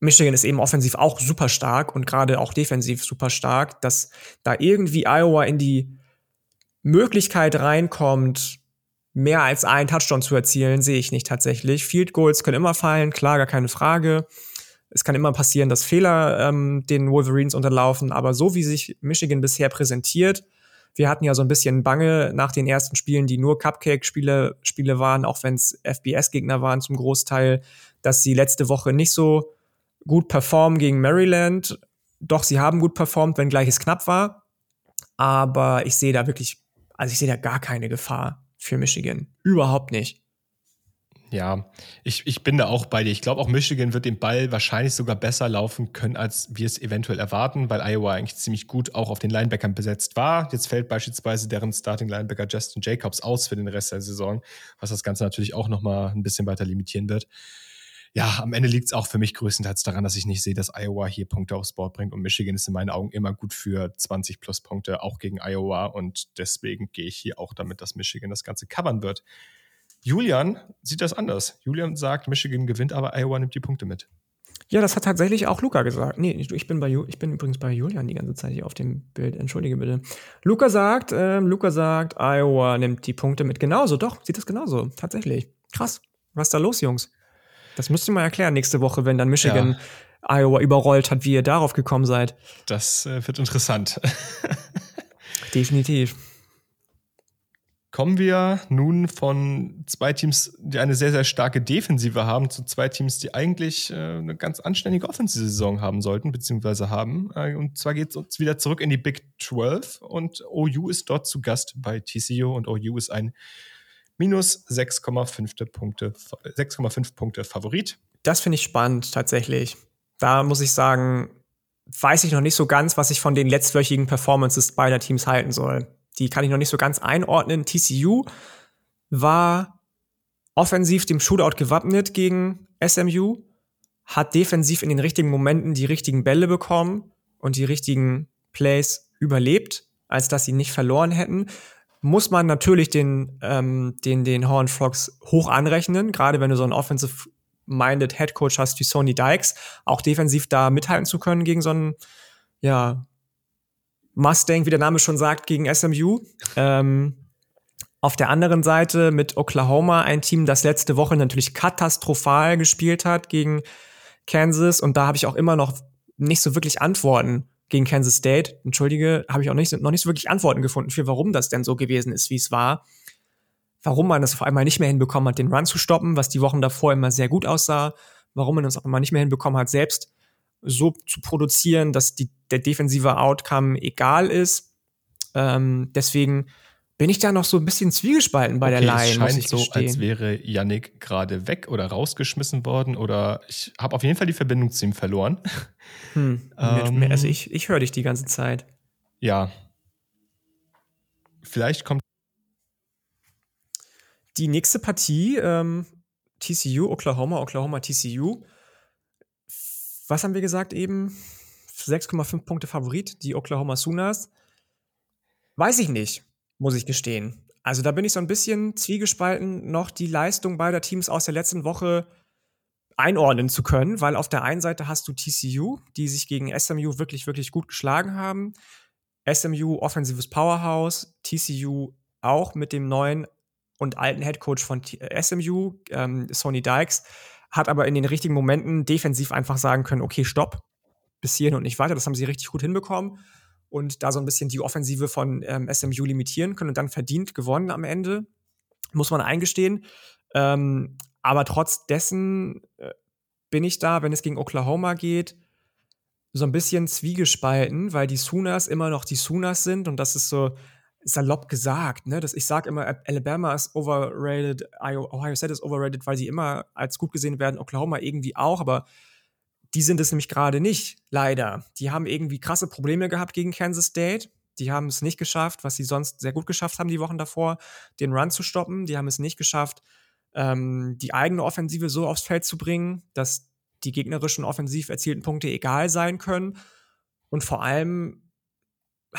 Michigan ist eben offensiv auch super stark und gerade auch defensiv super stark, dass da irgendwie Iowa in die Möglichkeit reinkommt, mehr als einen Touchdown zu erzielen, sehe ich nicht tatsächlich. Field Goals können immer fallen, klar, gar keine Frage. Es kann immer passieren, dass Fehler ähm, den Wolverines unterlaufen, aber so wie sich Michigan bisher präsentiert, wir hatten ja so ein bisschen Bange nach den ersten Spielen, die nur Cupcake-Spiele Spiele waren, auch wenn es FBS-Gegner waren zum Großteil, dass sie letzte Woche nicht so gut performen gegen Maryland. Doch, sie haben gut performt, wenngleich es knapp war. Aber ich sehe da wirklich, also ich sehe da gar keine Gefahr für Michigan. Überhaupt nicht. Ja, ich, ich bin da auch bei dir. Ich glaube, auch Michigan wird den Ball wahrscheinlich sogar besser laufen können, als wir es eventuell erwarten, weil Iowa eigentlich ziemlich gut auch auf den Linebackern besetzt war. Jetzt fällt beispielsweise deren Starting Linebacker Justin Jacobs aus für den Rest der Saison, was das Ganze natürlich auch nochmal ein bisschen weiter limitieren wird ja, am Ende liegt es auch für mich größtenteils daran, dass ich nicht sehe, dass Iowa hier Punkte aufs Board bringt. Und Michigan ist in meinen Augen immer gut für 20 plus Punkte, auch gegen Iowa. Und deswegen gehe ich hier auch damit, dass Michigan das Ganze covern wird. Julian sieht das anders. Julian sagt, Michigan gewinnt, aber Iowa nimmt die Punkte mit. Ja, das hat tatsächlich auch Luca gesagt. Nee, ich bin, bei, ich bin übrigens bei Julian die ganze Zeit hier auf dem Bild. Entschuldige bitte. Luca sagt, äh, Luca sagt, Iowa nimmt die Punkte mit. Genauso, doch, sieht das genauso. Tatsächlich. Krass. Was ist da los, Jungs? Das müsst ihr mal erklären nächste Woche, wenn dann Michigan ja. Iowa überrollt hat, wie ihr darauf gekommen seid. Das äh, wird interessant. [laughs] Definitiv. Kommen wir nun von zwei Teams, die eine sehr, sehr starke Defensive haben, zu zwei Teams, die eigentlich äh, eine ganz anständige Offensive-Saison haben sollten, beziehungsweise haben. Äh, und zwar geht es uns wieder zurück in die Big 12 und OU ist dort zu Gast bei TCU und OU ist ein minus 6,5 Punkte, 6,5 Punkte Favorit. Das finde ich spannend tatsächlich. Da muss ich sagen, weiß ich noch nicht so ganz, was ich von den letztwöchigen Performances beider Teams halten soll die kann ich noch nicht so ganz einordnen. TCU war offensiv dem Shootout gewappnet gegen SMU, hat defensiv in den richtigen Momenten die richtigen Bälle bekommen und die richtigen Plays überlebt, als dass sie nicht verloren hätten. Muss man natürlich den, ähm, den, den Horn Frogs hoch anrechnen, gerade wenn du so einen offensive-minded Head Coach hast wie Sony Dykes, auch defensiv da mithalten zu können gegen so einen, ja, Mustang, wie der Name schon sagt, gegen SMU. Ähm, auf der anderen Seite mit Oklahoma ein Team, das letzte Woche natürlich katastrophal gespielt hat gegen Kansas. Und da habe ich auch immer noch nicht so wirklich Antworten gegen Kansas State. Entschuldige, habe ich auch nicht, noch nicht so wirklich Antworten gefunden für, warum das denn so gewesen ist, wie es war. Warum man es auf einmal nicht mehr hinbekommen hat, den Run zu stoppen, was die Wochen davor immer sehr gut aussah. Warum man es auch immer nicht mehr hinbekommen hat, selbst so zu produzieren, dass die, der defensive Outcome egal ist. Ähm, deswegen bin ich da noch so ein bisschen zwiegespalten bei okay, der Line. Es scheint so, als wäre Yannick gerade weg oder rausgeschmissen worden oder ich habe auf jeden Fall die Verbindung zu ihm verloren. [laughs] Hm, ähm, also ich, ich höre dich die ganze Zeit. Ja. Vielleicht kommt. Die nächste Partie, ähm, TCU, Oklahoma, Oklahoma, TCU was haben wir gesagt eben? 6,5 Punkte Favorit, die Oklahoma Sooners. Weiß ich nicht, muss ich gestehen. Also da bin ich so ein bisschen zwiegespalten, noch die Leistung beider Teams aus der letzten Woche einordnen zu können, weil auf der einen Seite hast du TCU, die sich gegen SMU wirklich, wirklich gut geschlagen haben. SMU offensives Powerhouse, TCU auch mit dem neuen und alten Headcoach von SMU, ähm, Sony Dykes hat aber in den richtigen Momenten defensiv einfach sagen können, okay, stopp, bis hierhin und nicht weiter. Das haben sie richtig gut hinbekommen und da so ein bisschen die Offensive von ähm, SMU limitieren können und dann verdient gewonnen am Ende, muss man eingestehen. Ähm, aber trotz dessen äh, bin ich da, wenn es gegen Oklahoma geht, so ein bisschen zwiegespalten, weil die Sooners immer noch die Sooners sind und das ist so, salopp gesagt, ne? Das, ich sage immer, Alabama ist overrated, Ohio State ist overrated, weil sie immer als gut gesehen werden, Oklahoma irgendwie auch, aber die sind es nämlich gerade nicht, leider. Die haben irgendwie krasse Probleme gehabt gegen Kansas State. Die haben es nicht geschafft, was sie sonst sehr gut geschafft haben die Wochen davor, den Run zu stoppen. Die haben es nicht geschafft, ähm, die eigene Offensive so aufs Feld zu bringen, dass die gegnerischen offensiv erzielten Punkte egal sein können. Und vor allem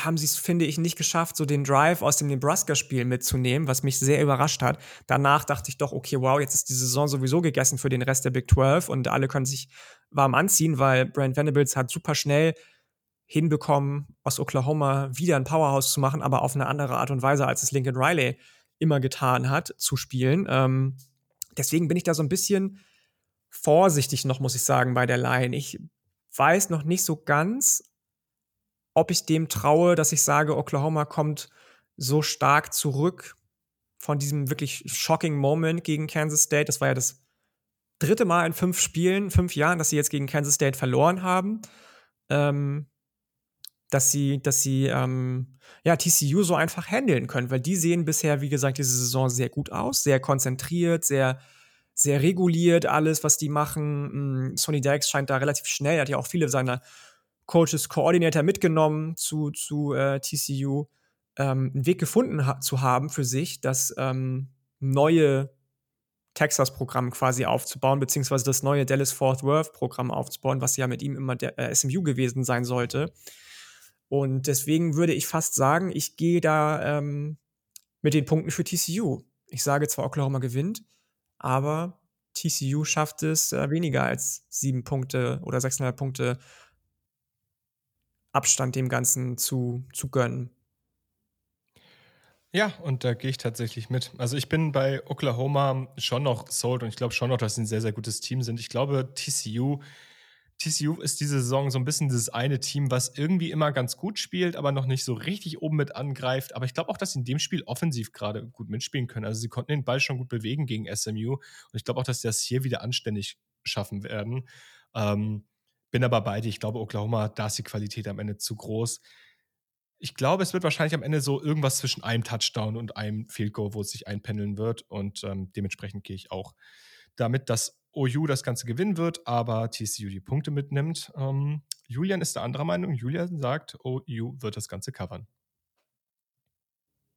haben sie es, finde ich, nicht geschafft, so den Drive aus dem Nebraska-Spiel mitzunehmen, was mich sehr überrascht hat. Danach dachte ich doch, okay, wow, jetzt ist die Saison sowieso gegessen für den Rest der Big 12 und alle können sich warm anziehen, weil Brent Venables hat super schnell hinbekommen, aus Oklahoma wieder ein Powerhouse zu machen, aber auf eine andere Art und Weise, als es Lincoln Riley immer getan hat, zu spielen. Ähm, deswegen bin ich da so ein bisschen vorsichtig noch, muss ich sagen, bei der Line. Ich weiß noch nicht so ganz, ob ich dem traue, dass ich sage, Oklahoma kommt so stark zurück von diesem wirklich shocking Moment gegen Kansas State. Das war ja das dritte Mal in fünf Spielen, fünf Jahren, dass sie jetzt gegen Kansas State verloren haben. Ähm, dass sie, dass sie ähm, ja, TCU so einfach handeln können, weil die sehen bisher, wie gesagt, diese Saison sehr gut aus, sehr konzentriert, sehr, sehr reguliert, alles, was die machen. Mm, Sonny Dykes scheint da relativ schnell, er hat ja auch viele seiner Coaches Coordinator mitgenommen zu, zu äh, TCU, ähm, einen Weg gefunden ha zu haben für sich, das ähm, neue Texas-Programm quasi aufzubauen, beziehungsweise das neue Dallas Fort Worth-Programm aufzubauen, was ja mit ihm immer der äh, SMU gewesen sein sollte. Und deswegen würde ich fast sagen, ich gehe da ähm, mit den Punkten für TCU. Ich sage zwar, Oklahoma gewinnt, aber TCU schafft es, äh, weniger als sieben Punkte oder sechseinhalb Punkte Abstand dem Ganzen zu, zu gönnen. Ja, und da gehe ich tatsächlich mit. Also ich bin bei Oklahoma schon noch sold und ich glaube schon noch, dass sie ein sehr, sehr gutes Team sind. Ich glaube, TCU, TCU ist diese Saison so ein bisschen dieses eine Team, was irgendwie immer ganz gut spielt, aber noch nicht so richtig oben mit angreift. Aber ich glaube auch, dass sie in dem Spiel offensiv gerade gut mitspielen können. Also sie konnten den Ball schon gut bewegen gegen SMU und ich glaube auch, dass sie das hier wieder anständig schaffen werden. Ähm, bin aber bei dir. Ich glaube, Oklahoma, da ist die Qualität am Ende zu groß ich glaube, es wird wahrscheinlich am Ende so irgendwas zwischen einem Touchdown und einem Field Goal, wo es sich einpendeln wird. Und ähm, dementsprechend gehe ich auch damit, dass OU das Ganze gewinnen wird, aber TCU die Punkte mitnimmt. Ähm, Julian ist der anderer Meinung. Julian sagt, OU wird das Ganze covern.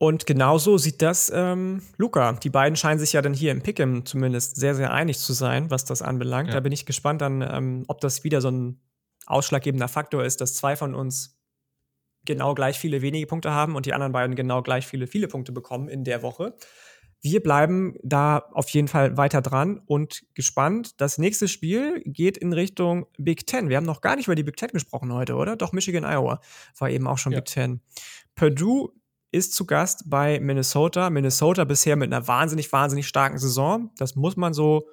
Und genauso sieht das ähm, Luca. Die beiden scheinen sich ja dann hier im Pick'em zumindest sehr, sehr einig zu sein, was das anbelangt. Ja. Da bin ich gespannt dann, ähm, ob das wieder so ein ausschlaggebender Faktor ist, dass zwei von uns genau gleich viele wenige Punkte haben und die anderen beiden genau gleich viele viele Punkte bekommen in der Woche. Wir bleiben da auf jeden Fall weiter dran und gespannt. Das nächste Spiel geht in Richtung Big Ten. Wir haben noch gar nicht über die Big Ten gesprochen heute, oder? Doch, Michigan, Iowa war eben auch schon ja. Big Ten. Purdue ist zu Gast bei Minnesota. Minnesota bisher mit einer wahnsinnig, wahnsinnig starken Saison. Das muss man so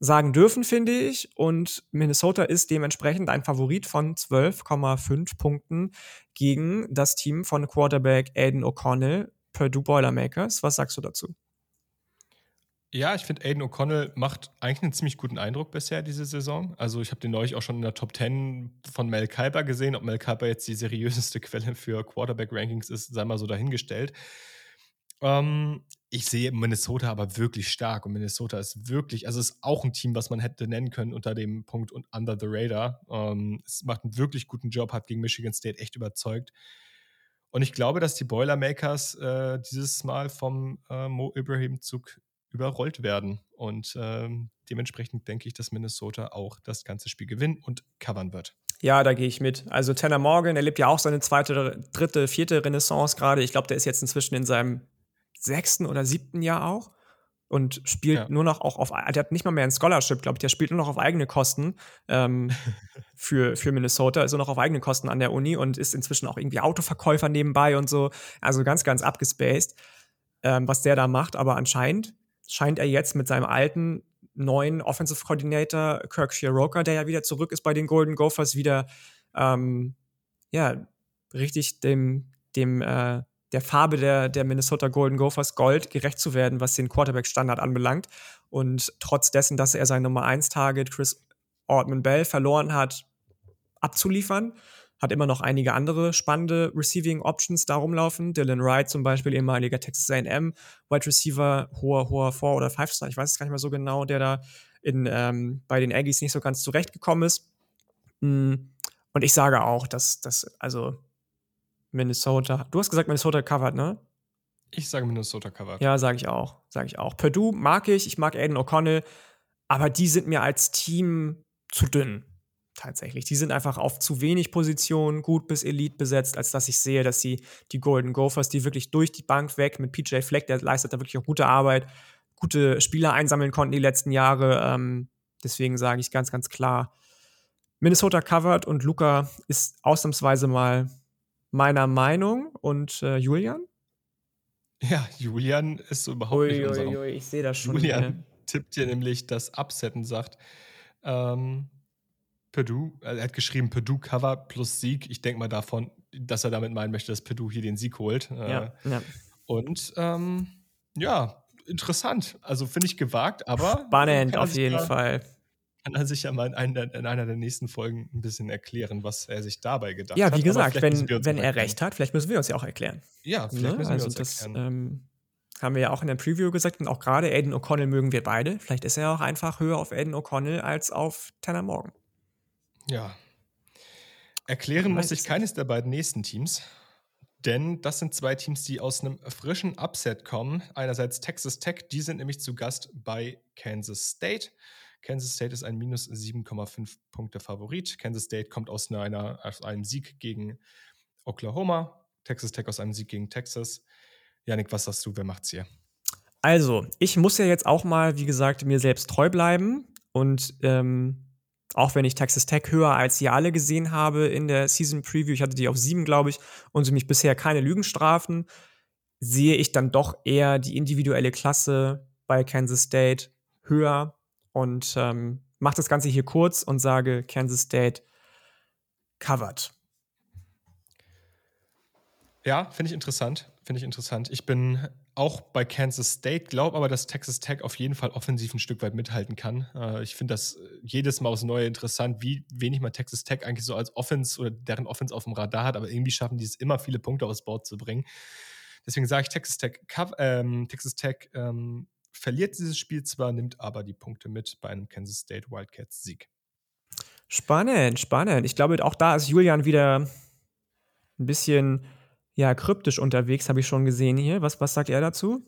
sagen dürfen, finde ich. Und Minnesota ist dementsprechend ein Favorit von 12,5 Punkten gegen das Team von Quarterback Aiden O'Connell, Purdue Boilermakers. Was sagst du dazu? Ja, ich finde, Aiden O'Connell macht eigentlich einen ziemlich guten Eindruck bisher diese Saison. Also ich habe den neulich auch schon in der Top 10 von Mel Kiper gesehen. Ob Mel Kiper jetzt die seriöseste [laughs] Quelle für Quarterback-Rankings ist, sei mal so dahingestellt. Ähm, ich sehe Minnesota aber wirklich stark und Minnesota ist wirklich, also ist auch ein Team, was man hätte nennen können unter dem Punkt und under the radar. Ähm, es macht einen wirklich guten Job, hat gegen Michigan State echt überzeugt. Und ich glaube, dass die Boilermakers äh, dieses Mal vom äh, Mo Ibrahim-Zug überrollt werden. Und ähm, dementsprechend denke ich, dass Minnesota auch das ganze Spiel gewinnen und covern wird. Ja, da gehe ich mit. Also Tanner Morgan, er lebt ja auch seine zweite, dritte, vierte Renaissance gerade. Ich glaube, der ist jetzt inzwischen in seinem sechsten oder siebten Jahr auch und spielt ja. nur noch auch auf, der hat nicht mal mehr ein Scholarship, glaube ich, der spielt nur noch auf eigene Kosten ähm, [laughs] für, für Minnesota, ist nur noch auf eigene Kosten an der Uni und ist inzwischen auch irgendwie Autoverkäufer nebenbei und so. Also ganz, ganz abgespaced, ähm, was der da macht. Aber anscheinend scheint er jetzt mit seinem alten neuen Offensive Coordinator Kirk Shiroka, der ja wieder zurück ist bei den Golden Gophers, wieder ähm, ja richtig dem dem äh, der Farbe der, der Minnesota Golden Gophers Gold gerecht zu werden, was den Quarterback-Standard anbelangt. Und trotz dessen, dass er sein Nummer 1-Target Chris Ortman Bell verloren hat, abzuliefern. Hat immer noch einige andere spannende Receiving Options da rumlaufen. Dylan Wright zum Beispiel, ehemaliger Texas AM, Wide Receiver, hoher, hoher Four- oder Five-Star, ich weiß es gar nicht mehr so genau, der da in, ähm, bei den Aggies nicht so ganz zurechtgekommen ist. Mm, und ich sage auch, dass, dass also Minnesota. Du hast gesagt, Minnesota covered, ne? Ich sage Minnesota covered. Ja, sage ich auch. Sage ich auch. Purdue mag ich, ich mag Aiden O'Connell, aber die sind mir als Team zu dünn. Tatsächlich. Die sind einfach auf zu wenig Positionen, gut bis Elite besetzt, als dass ich sehe, dass sie die Golden Gophers, die wirklich durch die Bank weg mit PJ Fleck, der leistet da wirklich auch gute Arbeit, gute Spieler einsammeln konnten die letzten Jahre. Ähm, deswegen sage ich ganz, ganz klar, Minnesota covered und Luca ist ausnahmsweise mal meiner Meinung. Und äh, Julian? Ja, Julian ist so überhaupt ui, nicht unser. Ui, ui, ich sehe das schon. Julian tippt hier nämlich das Upset und sagt, ähm, Purdue, äh, er hat geschrieben Purdue Cover plus Sieg. Ich denke mal davon, dass er damit meinen möchte, dass Purdue hier den Sieg holt. Äh, ja, ja. Und ähm, ja, interessant. Also finde ich gewagt, aber. Spannend auf jeden Fall kann er sich ja mal in einer, in einer, der nächsten Folgen ein bisschen erklären, was er sich dabei gedacht hat. Ja, wie gesagt, wenn, wenn er recht hat, vielleicht müssen wir uns ja auch erklären. Ja, vielleicht ne? müssen also wir uns das, erklären. Ähm, haben wir ja auch in der Preview gesagt und auch gerade Aiden O'Connell mögen wir beide. Vielleicht ist er auch einfach höher auf Aiden O'Connell als auf Tanner Morgan. Ja. Erklären muss ich keines der beiden nächsten Teams. Denn das sind zwei Teams, die aus einem frischen Upset kommen. Einerseits Texas Tech, die sind nämlich zu Gast bei Kansas State. Kansas State ist ein minus 7,5 Punkte Favorit. Kansas State kommt aus, einer, aus einem Sieg gegen Oklahoma. Texas Tech aus einem Sieg gegen Texas. Janik, was sagst du? Wer macht's hier? Also, ich muss ja jetzt auch mal, wie gesagt, mir selbst treu bleiben. Und ähm, auch wenn ich Texas Tech höher als sie alle gesehen habe in der Season Preview, ich hatte die auf sieben, glaube ich, und sie mich bisher keine Lügen strafen, sehe ich dann doch eher die individuelle Klasse bei Kansas State höher und ähm, mache das Ganze hier kurz und sage Kansas State covered. Ja, finde ich interessant. Finde ich interessant. Ich bin auch bei Kansas State, glaube aber, dass Texas Tech auf jeden Fall offensiv ein Stück weit mithalten kann. Äh, ich finde das jedes Mal aufs Neue interessant, wie wenig man Texas Tech eigentlich so als Offense oder deren Offense auf dem Radar hat, aber irgendwie schaffen die es immer, viele Punkte aufs Board zu bringen. Deswegen sage ich Texas Tech, ähm, Texas Tech ähm, verliert dieses Spiel zwar, nimmt aber die Punkte mit bei einem Kansas State Wildcats Sieg. Spannend, spannend. Ich glaube, auch da ist Julian wieder ein bisschen ja, kryptisch unterwegs, habe ich schon gesehen hier. Was, was sagt er dazu?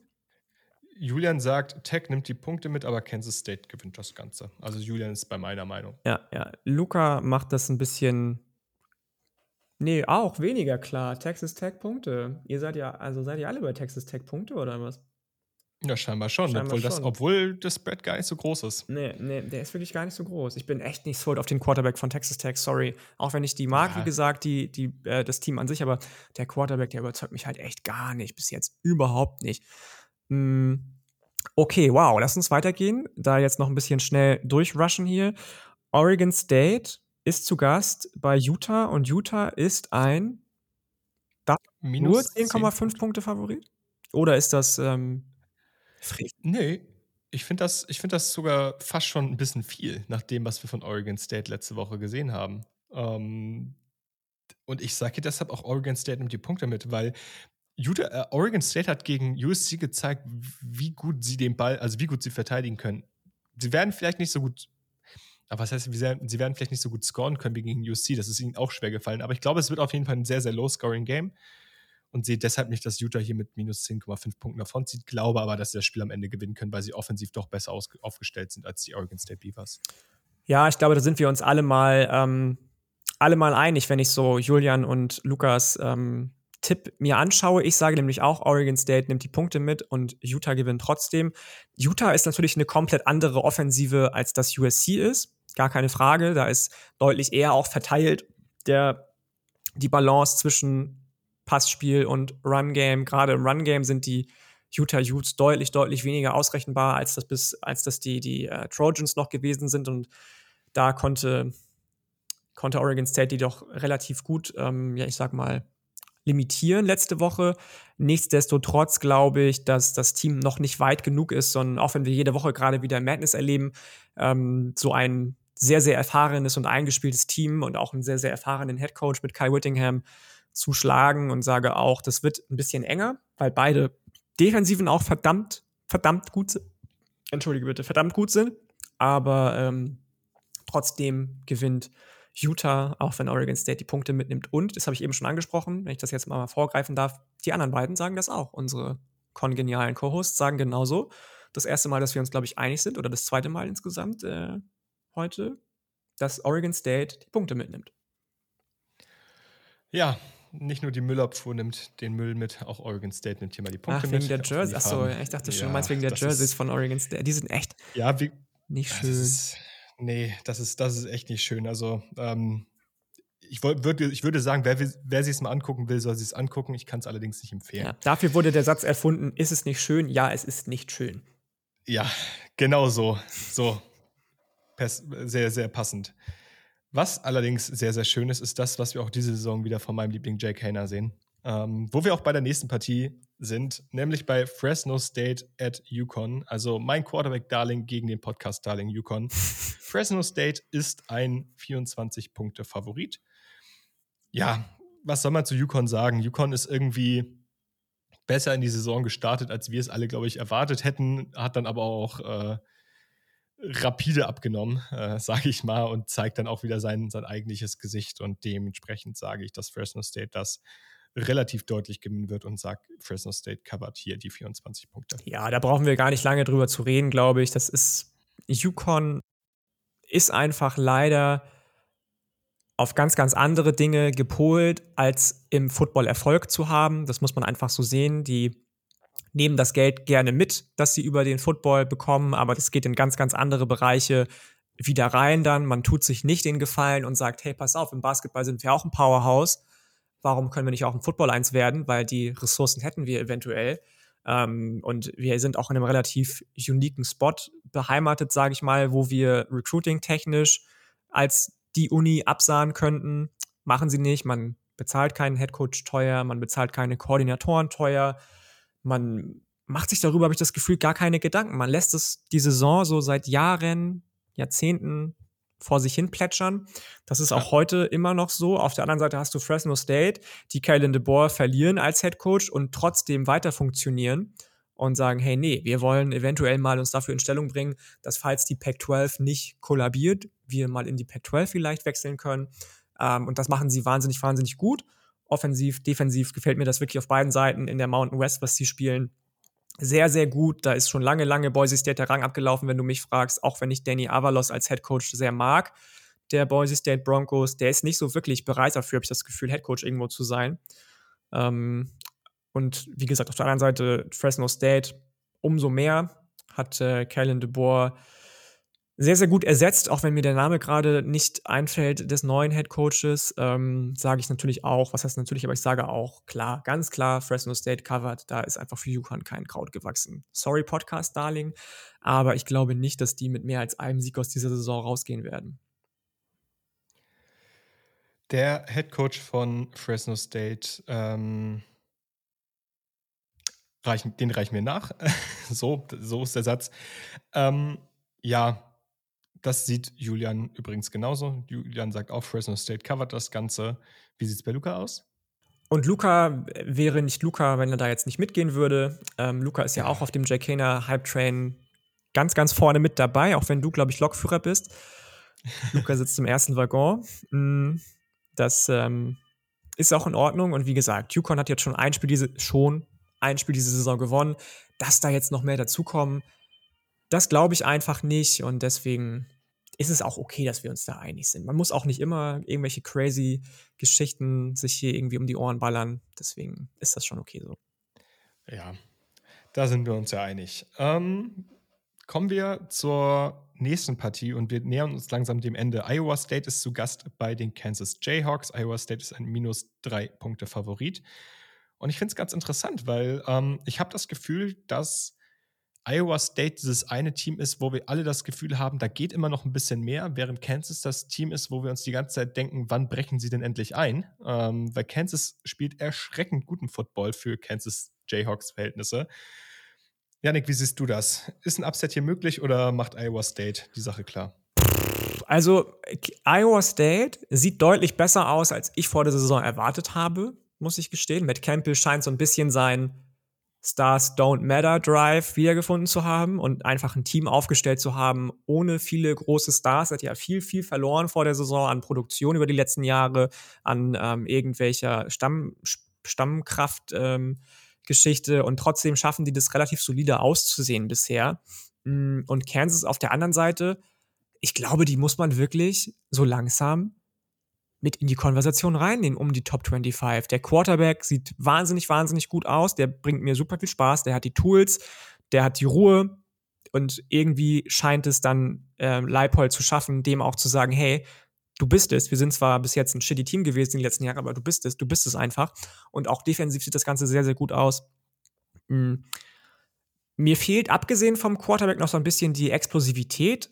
Julian sagt, Tech nimmt die Punkte mit, aber Kansas State gewinnt das Ganze. Also Julian ist bei meiner Meinung. Ja, ja. Luca macht das ein bisschen. Nee, auch weniger klar. Texas Tech Punkte. Ihr seid ja, also seid ihr alle bei Texas Tech Punkte oder was? Ja, scheinbar schon, scheinbar obwohl, schon. Das, obwohl das Spread gar nicht so groß ist. Nee, nee, der ist wirklich gar nicht so groß. Ich bin echt nicht sold auf den Quarterback von Texas Tech, sorry. Auch wenn ich die mag, ja. wie gesagt, die, die, äh, das Team an sich, aber der Quarterback, der überzeugt mich halt echt gar nicht. Bis jetzt überhaupt nicht. Hm. Okay, wow, lass uns weitergehen. Da jetzt noch ein bisschen schnell durchrushen hier. Oregon State ist zu Gast bei Utah und Utah ist ein nur 10,5 Punkte Favorit? Oder ist das ähm, Nee, ich finde das, find das sogar fast schon ein bisschen viel, nach dem, was wir von Oregon State letzte Woche gesehen haben. Ähm, und ich sage deshalb auch, Oregon State nimmt die Punkte mit, weil Utah, äh, Oregon State hat gegen USC gezeigt, wie gut sie den Ball, also wie gut sie verteidigen können. Sie werden vielleicht nicht so gut, aber was heißt, sie werden vielleicht nicht so gut scoren können wie gegen USC, das ist ihnen auch schwer gefallen. Aber ich glaube, es wird auf jeden Fall ein sehr, sehr low-scoring-Game und sehe deshalb nicht, dass Utah hier mit minus 10,5 Punkten davon zieht. Glaube aber, dass sie das Spiel am Ende gewinnen können, weil sie offensiv doch besser aufgestellt sind als die Oregon State Beavers. Ja, ich glaube, da sind wir uns alle mal, ähm, alle mal einig, wenn ich so Julian und Lukas ähm, Tipp mir anschaue. Ich sage nämlich auch, Oregon State nimmt die Punkte mit und Utah gewinnt trotzdem. Utah ist natürlich eine komplett andere Offensive, als das USC ist. Gar keine Frage. Da ist deutlich eher auch verteilt der, die Balance zwischen Passspiel und Run-Game. Gerade im Run-Game sind die Utah Utes deutlich, deutlich weniger ausrechenbar, als das bis, als das die, die uh, Trojans noch gewesen sind. Und da konnte, konnte Oregon State die doch relativ gut, ähm, ja, ich sag mal, limitieren letzte Woche. Nichtsdestotrotz glaube ich, dass das Team noch nicht weit genug ist, sondern auch wenn wir jede Woche gerade wieder Madness erleben, ähm, so ein sehr, sehr erfahrenes und eingespieltes Team und auch einen sehr, sehr erfahrenen Headcoach mit Kai Whittingham zu schlagen und sage auch, das wird ein bisschen enger, weil beide Defensiven auch verdammt, verdammt gut sind. Entschuldige bitte, verdammt gut sind. Aber ähm, trotzdem gewinnt Utah, auch wenn Oregon State die Punkte mitnimmt. Und, das habe ich eben schon angesprochen, wenn ich das jetzt mal vorgreifen darf, die anderen beiden sagen das auch. Unsere kongenialen Co-Hosts sagen genauso. Das erste Mal, dass wir uns, glaube ich, einig sind, oder das zweite Mal insgesamt äh, heute, dass Oregon State die Punkte mitnimmt. Ja, nicht nur die Müllabfuhr nimmt den Müll mit, auch Oregon State nimmt hier mal die Punkte Ach, wegen mit. der Jersey. Achso, ich dachte schon, ja, meinst wegen der Jerseys von Oregon State. Die sind echt ja, wie, nicht schön. Ist, nee, das ist, das ist echt nicht schön. Also, ähm, ich, würde, ich würde sagen, wer, wer sich es mal angucken will, soll sich es angucken. Ich kann es allerdings nicht empfehlen. Ja, dafür wurde der Satz erfunden: Ist es nicht schön? Ja, es ist nicht schön. Ja, genau so. So. sehr, sehr passend. Was allerdings sehr, sehr schön ist, ist das, was wir auch diese Saison wieder von meinem Liebling Jake Hayner sehen. Ähm, wo wir auch bei der nächsten Partie sind, nämlich bei Fresno State at Yukon. Also mein Quarterback-Darling gegen den Podcast-Darling Yukon. [laughs] Fresno State ist ein 24-Punkte-Favorit. Ja, was soll man zu Yukon sagen? Yukon ist irgendwie besser in die Saison gestartet, als wir es alle, glaube ich, erwartet hätten, hat dann aber auch äh, rapide abgenommen, äh, sage ich mal, und zeigt dann auch wieder sein, sein eigentliches Gesicht. Und dementsprechend sage ich, dass Fresno State das relativ deutlich gewinnen wird und sagt, Fresno State covert hier die 24 Punkte. Ja, da brauchen wir gar nicht lange drüber zu reden, glaube ich. Das ist, Yukon ist einfach leider auf ganz, ganz andere Dinge gepolt, als im Football Erfolg zu haben. Das muss man einfach so sehen. Die nehmen das Geld gerne mit, das sie über den Football bekommen, aber das geht in ganz, ganz andere Bereiche wieder rein dann. Man tut sich nicht den Gefallen und sagt, hey, pass auf, im Basketball sind wir auch ein Powerhouse. Warum können wir nicht auch im Football eins werden? Weil die Ressourcen hätten wir eventuell. Ähm, und wir sind auch in einem relativ uniken Spot beheimatet, sage ich mal, wo wir recruiting-technisch als die Uni absahen könnten. Machen sie nicht. Man bezahlt keinen Headcoach teuer, man bezahlt keine Koordinatoren teuer. Man macht sich darüber, habe ich das Gefühl, gar keine Gedanken. Man lässt es die Saison so seit Jahren, Jahrzehnten vor sich hin plätschern. Das ist auch heute immer noch so. Auf der anderen Seite hast du Fresno State, die Kalen DeBoer verlieren als Head Coach und trotzdem weiter funktionieren und sagen, hey, nee, wir wollen eventuell mal uns dafür in Stellung bringen, dass falls die Pac-12 nicht kollabiert, wir mal in die Pac-12 vielleicht wechseln können. Ähm, und das machen sie wahnsinnig, wahnsinnig gut. Offensiv, defensiv gefällt mir das wirklich auf beiden Seiten in der Mountain West, was sie spielen sehr, sehr gut. Da ist schon lange, lange Boise State der Rang abgelaufen, wenn du mich fragst, auch wenn ich Danny Avalos als Head Coach sehr mag. Der Boise State Broncos, der ist nicht so wirklich bereit dafür, habe ich das Gefühl, Head Coach irgendwo zu sein. Ähm, und wie gesagt, auf der anderen Seite Fresno State umso mehr hat äh, Kellen DeBoer sehr, sehr gut ersetzt, auch wenn mir der Name gerade nicht einfällt des neuen Head Coaches, ähm, sage ich natürlich auch, was heißt natürlich, aber ich sage auch, klar, ganz klar, Fresno State covered, da ist einfach für Yukon kein Kraut gewachsen. Sorry, Podcast, Darling, aber ich glaube nicht, dass die mit mehr als einem Sieg aus dieser Saison rausgehen werden. Der Head Coach von Fresno State, ähm, reichen, den reichen wir nach. [laughs] so, so ist der Satz. Ähm, ja, das sieht Julian übrigens genauso. Julian sagt auch, Fresno State covert das Ganze. Wie sieht es bei Luca aus? Und Luca wäre nicht Luca, wenn er da jetzt nicht mitgehen würde. Ähm, Luca ist ja, ja auch auf dem Jacana Hype Train ganz, ganz vorne mit dabei, auch wenn du, glaube ich, Lokführer bist. [laughs] Luca sitzt im ersten Waggon. Mm, das ähm, ist auch in Ordnung. Und wie gesagt, Yukon hat jetzt schon ein Spiel diese, schon ein Spiel diese Saison gewonnen. Dass da jetzt noch mehr dazukommen, das glaube ich einfach nicht. Und deswegen ist es auch okay, dass wir uns da einig sind. Man muss auch nicht immer irgendwelche crazy Geschichten sich hier irgendwie um die Ohren ballern. Deswegen ist das schon okay so. Ja, da sind wir uns ja einig. Ähm, kommen wir zur nächsten Partie und wir nähern uns langsam dem Ende. Iowa State ist zu Gast bei den Kansas Jayhawks. Iowa State ist ein minus drei Punkte Favorit. Und ich finde es ganz interessant, weil ähm, ich habe das Gefühl, dass Iowa State dieses eine Team ist, wo wir alle das Gefühl haben, da geht immer noch ein bisschen mehr, während Kansas das Team ist, wo wir uns die ganze Zeit denken, wann brechen sie denn endlich ein? Ähm, weil Kansas spielt erschreckend guten Football für Kansas Jayhawks-Verhältnisse. Janik, wie siehst du das? Ist ein Upset hier möglich oder macht Iowa State die Sache klar? Also, Iowa State sieht deutlich besser aus, als ich vor der Saison erwartet habe, muss ich gestehen. Matt Campbell scheint so ein bisschen sein Stars Don't Matter Drive wiedergefunden zu haben und einfach ein Team aufgestellt zu haben, ohne viele große Stars. Hat ja viel, viel verloren vor der Saison an Produktion über die letzten Jahre, an ähm, irgendwelcher Stamm, Stammkraft-Geschichte ähm, und trotzdem schaffen die das relativ solide auszusehen bisher. Mm, und Kansas auf der anderen Seite, ich glaube, die muss man wirklich so langsam mit in die Konversation reinnehmen um die Top 25. Der Quarterback sieht wahnsinnig, wahnsinnig gut aus. Der bringt mir super viel Spaß. Der hat die Tools, der hat die Ruhe. Und irgendwie scheint es dann äh, Leipold zu schaffen, dem auch zu sagen, hey, du bist es. Wir sind zwar bis jetzt ein shitty Team gewesen in den letzten Jahren, aber du bist es, du bist es einfach. Und auch defensiv sieht das Ganze sehr, sehr gut aus. Mhm. Mir fehlt, abgesehen vom Quarterback, noch so ein bisschen die Explosivität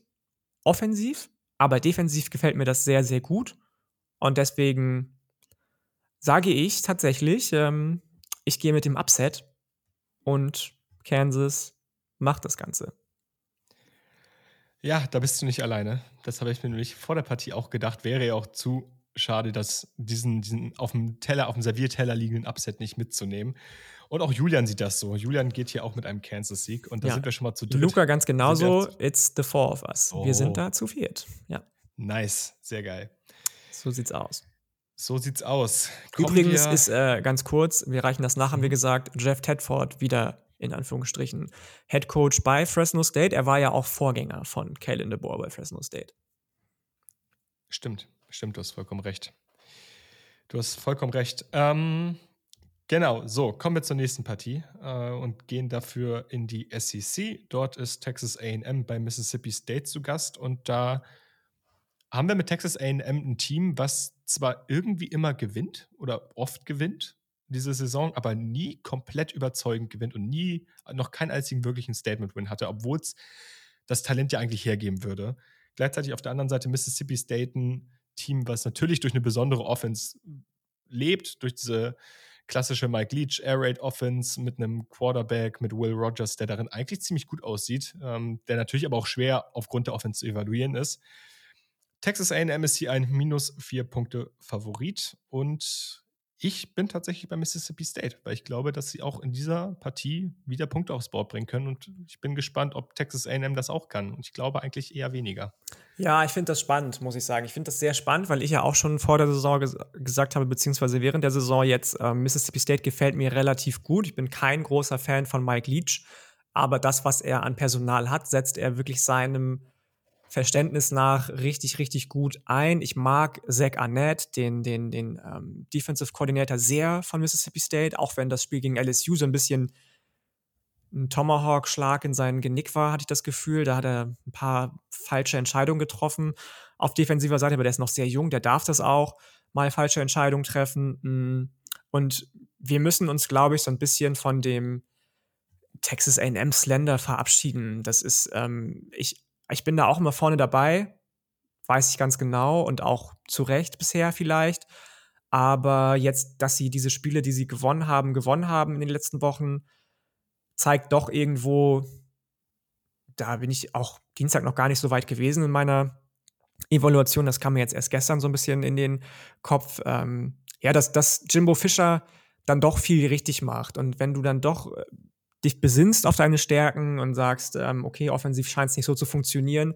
offensiv, aber defensiv gefällt mir das sehr, sehr gut. Und deswegen sage ich tatsächlich, ähm, ich gehe mit dem Upset und Kansas macht das Ganze. Ja, da bist du nicht alleine. Das habe ich mir nämlich vor der Partie auch gedacht. Wäre ja auch zu schade, dass diesen, diesen auf dem Teller, auf dem Servierteller liegenden Upset nicht mitzunehmen. Und auch Julian sieht das so. Julian geht hier auch mit einem Kansas-Sieg und da ja. sind wir schon mal zu dritt. Luca ganz genauso. It's the four of us. Oh. Wir sind oh. da zu viert. Ja. Nice, sehr geil. So sieht's aus. So sieht's aus. Kommen Übrigens ist äh, ganz kurz, wir reichen das nach, haben wir mhm. gesagt, Jeff Tedford wieder in Anführungsstrichen Head Coach bei Fresno State. Er war ja auch Vorgänger von Kalen DeBoer bei Fresno State. Stimmt, stimmt, du hast vollkommen recht. Du hast vollkommen recht. Ähm, Genau, so, kommen wir zur nächsten Partie äh, und gehen dafür in die SEC. Dort ist Texas AM bei Mississippi State zu Gast und da haben wir mit Texas AM ein Team, was zwar irgendwie immer gewinnt oder oft gewinnt diese Saison, aber nie komplett überzeugend gewinnt und nie noch keinen einzigen wirklichen Statement-Win hatte, obwohl es das Talent ja eigentlich hergeben würde. Gleichzeitig auf der anderen Seite Mississippi State ein Team, was natürlich durch eine besondere Offense lebt, durch diese klassische Mike Leach Air Raid Offense mit einem Quarterback, mit Will Rogers, der darin eigentlich ziemlich gut aussieht, ähm, der natürlich aber auch schwer aufgrund der Offense zu evaluieren ist. Texas AM ist hier ein minus vier Punkte Favorit und ich bin tatsächlich bei Mississippi State, weil ich glaube, dass sie auch in dieser Partie wieder Punkte aufs Board bringen können. Und ich bin gespannt, ob Texas AM das auch kann. Und ich glaube eigentlich eher weniger. Ja, ich finde das spannend, muss ich sagen. Ich finde das sehr spannend, weil ich ja auch schon vor der Saison ges gesagt habe, beziehungsweise während der Saison jetzt, äh, Mississippi State gefällt mir relativ gut. Ich bin kein großer Fan von Mike Leach, aber das, was er an Personal hat, setzt er wirklich seinem Verständnis nach richtig, richtig gut ein. Ich mag Zach Arnett, den, den, den ähm, Defensive Coordinator, sehr von Mississippi State, auch wenn das Spiel gegen LSU so ein bisschen ein Tomahawk-Schlag in sein Genick war, hatte ich das Gefühl. Da hat er ein paar falsche Entscheidungen getroffen. Auf defensiver Seite, aber der ist noch sehr jung, der darf das auch mal falsche Entscheidungen treffen. Mm. Und wir müssen uns, glaube ich, so ein bisschen von dem Texas AM Slender verabschieden. Das ist, ähm, ich, ich bin da auch immer vorne dabei, weiß ich ganz genau und auch zu Recht bisher vielleicht. Aber jetzt, dass sie diese Spiele, die sie gewonnen haben, gewonnen haben in den letzten Wochen, zeigt doch irgendwo, da bin ich auch Dienstag noch gar nicht so weit gewesen in meiner Evaluation. Das kam mir jetzt erst gestern so ein bisschen in den Kopf. Ähm, ja, dass, dass Jimbo Fischer dann doch viel richtig macht. Und wenn du dann doch äh, dich besinnst auf deine Stärken und sagst, ähm, okay, offensiv scheint es nicht so zu funktionieren,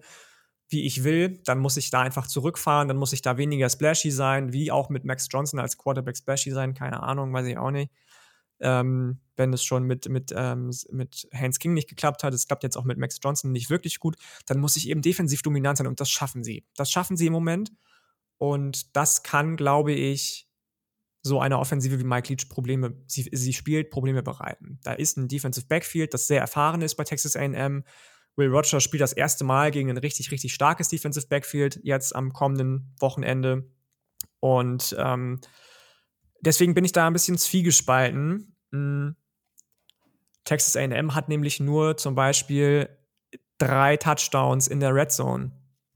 wie ich will, dann muss ich da einfach zurückfahren, dann muss ich da weniger splashy sein, wie auch mit Max Johnson als Quarterback splashy sein, keine Ahnung, weiß ich auch nicht. Ähm, wenn es schon mit, mit, ähm, mit Hans King nicht geklappt hat, es klappt jetzt auch mit Max Johnson nicht wirklich gut, dann muss ich eben defensiv dominant sein und das schaffen sie. Das schaffen sie im Moment und das kann, glaube ich, so eine Offensive wie Mike Leach Probleme, sie, sie spielt, Probleme bereiten. Da ist ein Defensive Backfield, das sehr erfahren ist bei Texas AM. Will Rogers spielt das erste Mal gegen ein richtig, richtig starkes Defensive Backfield jetzt am kommenden Wochenende. Und ähm, deswegen bin ich da ein bisschen zwiegespalten. Hm. Texas AM hat nämlich nur zum Beispiel drei Touchdowns in der Red Zone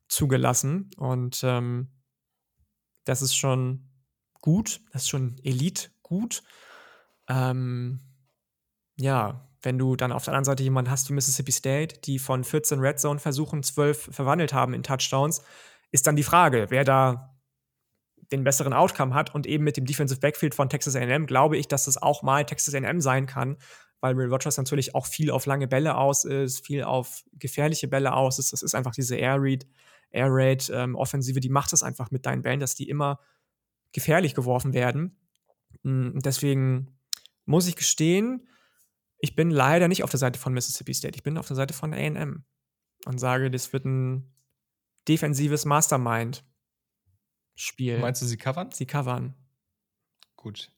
zugelassen. Und ähm, das ist schon gut, das ist schon Elite gut. Ähm, ja, wenn du dann auf der anderen Seite jemanden hast wie Mississippi State, die von 14 Red Zone Versuchen 12 verwandelt haben in Touchdowns, ist dann die Frage, wer da den besseren Outcome hat und eben mit dem Defensive Backfield von Texas A&M glaube ich, dass das auch mal Texas A&M sein kann, weil Will Rogers natürlich auch viel auf lange Bälle aus ist, viel auf gefährliche Bälle aus ist. Das ist einfach diese Air Raid, Air Raid ähm, Offensive, die macht das einfach mit deinen Bällen, dass die immer gefährlich geworfen werden. Hm, deswegen muss ich gestehen, ich bin leider nicht auf der Seite von Mississippi State. Ich bin auf der Seite von AM und sage, das wird ein defensives Mastermind-Spiel. Meinst du, sie covern? Sie covern. Gut.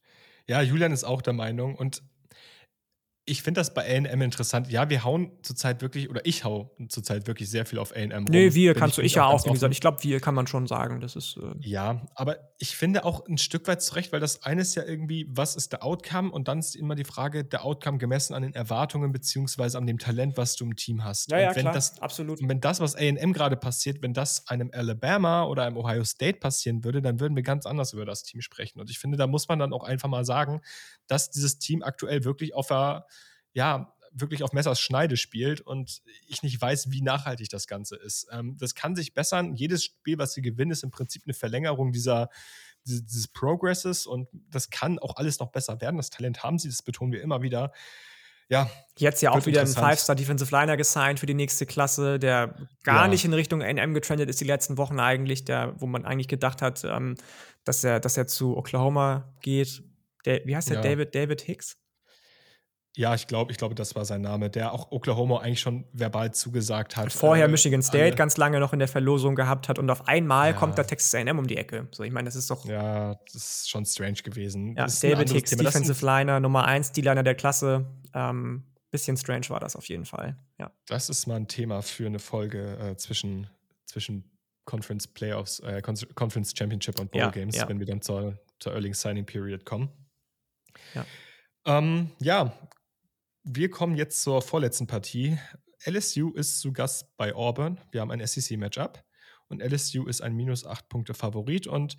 Ja, Julian ist auch der Meinung und ich finde das bei AM interessant. Ja, wir hauen zurzeit wirklich, oder ich hau zurzeit wirklich sehr viel auf AM rum. Nee, wir kannst du, ich ja auch, wie gesagt. Ich glaube, wir kann man schon sagen. Das ist. Äh ja, aber ich finde auch ein Stück weit zurecht, weil das eine ist ja irgendwie, was ist der Outcome? Und dann ist immer die Frage, der Outcome gemessen an den Erwartungen beziehungsweise an dem Talent, was du im Team hast. Ja, ja, und wenn klar, das, absolut. Und wenn das, was AM gerade passiert, wenn das einem Alabama oder einem Ohio State passieren würde, dann würden wir ganz anders über das Team sprechen. Und ich finde, da muss man dann auch einfach mal sagen, dass dieses Team aktuell wirklich auf der ja, wirklich auf Messers Schneide spielt und ich nicht weiß, wie nachhaltig das Ganze ist. Ähm, das kann sich bessern. Jedes Spiel, was sie gewinnen, ist im Prinzip eine Verlängerung dieser, dieses Progresses und das kann auch alles noch besser werden. Das Talent haben sie, das betonen wir immer wieder. Ja, Jetzt ja auch wieder ein Five-Star Defensive Liner gesigned für die nächste Klasse, der gar ja. nicht in Richtung NM getrendet ist die letzten Wochen eigentlich, der, wo man eigentlich gedacht hat, ähm, dass er, dass er zu Oklahoma geht. Der, wie heißt der? Ja. David, David Hicks? Ja, ich glaube, ich glaube, das war sein Name, der auch Oklahoma eigentlich schon verbal zugesagt hat. Vorher äh, Michigan State alle. ganz lange noch in der Verlosung gehabt hat und auf einmal ja. kommt da Texas A&M um die Ecke. So, ich meine, das ist doch. Ja, das ist schon strange gewesen. Ja, David Hicks, Thema. Defensive Liner, Nummer 1, die Liner der Klasse. Ähm, bisschen strange war das auf jeden Fall. Ja. Das ist mal ein Thema für eine Folge äh, zwischen, zwischen Conference Playoffs, äh, Conference Championship und Bowl ja, Games, wenn wir dann zur, zur Early Signing Period kommen. Ja. Ähm, ja, wir kommen jetzt zur vorletzten Partie. LSU ist zu Gast bei Auburn. Wir haben ein SEC-Matchup und LSU ist ein minus 8 Punkte Favorit und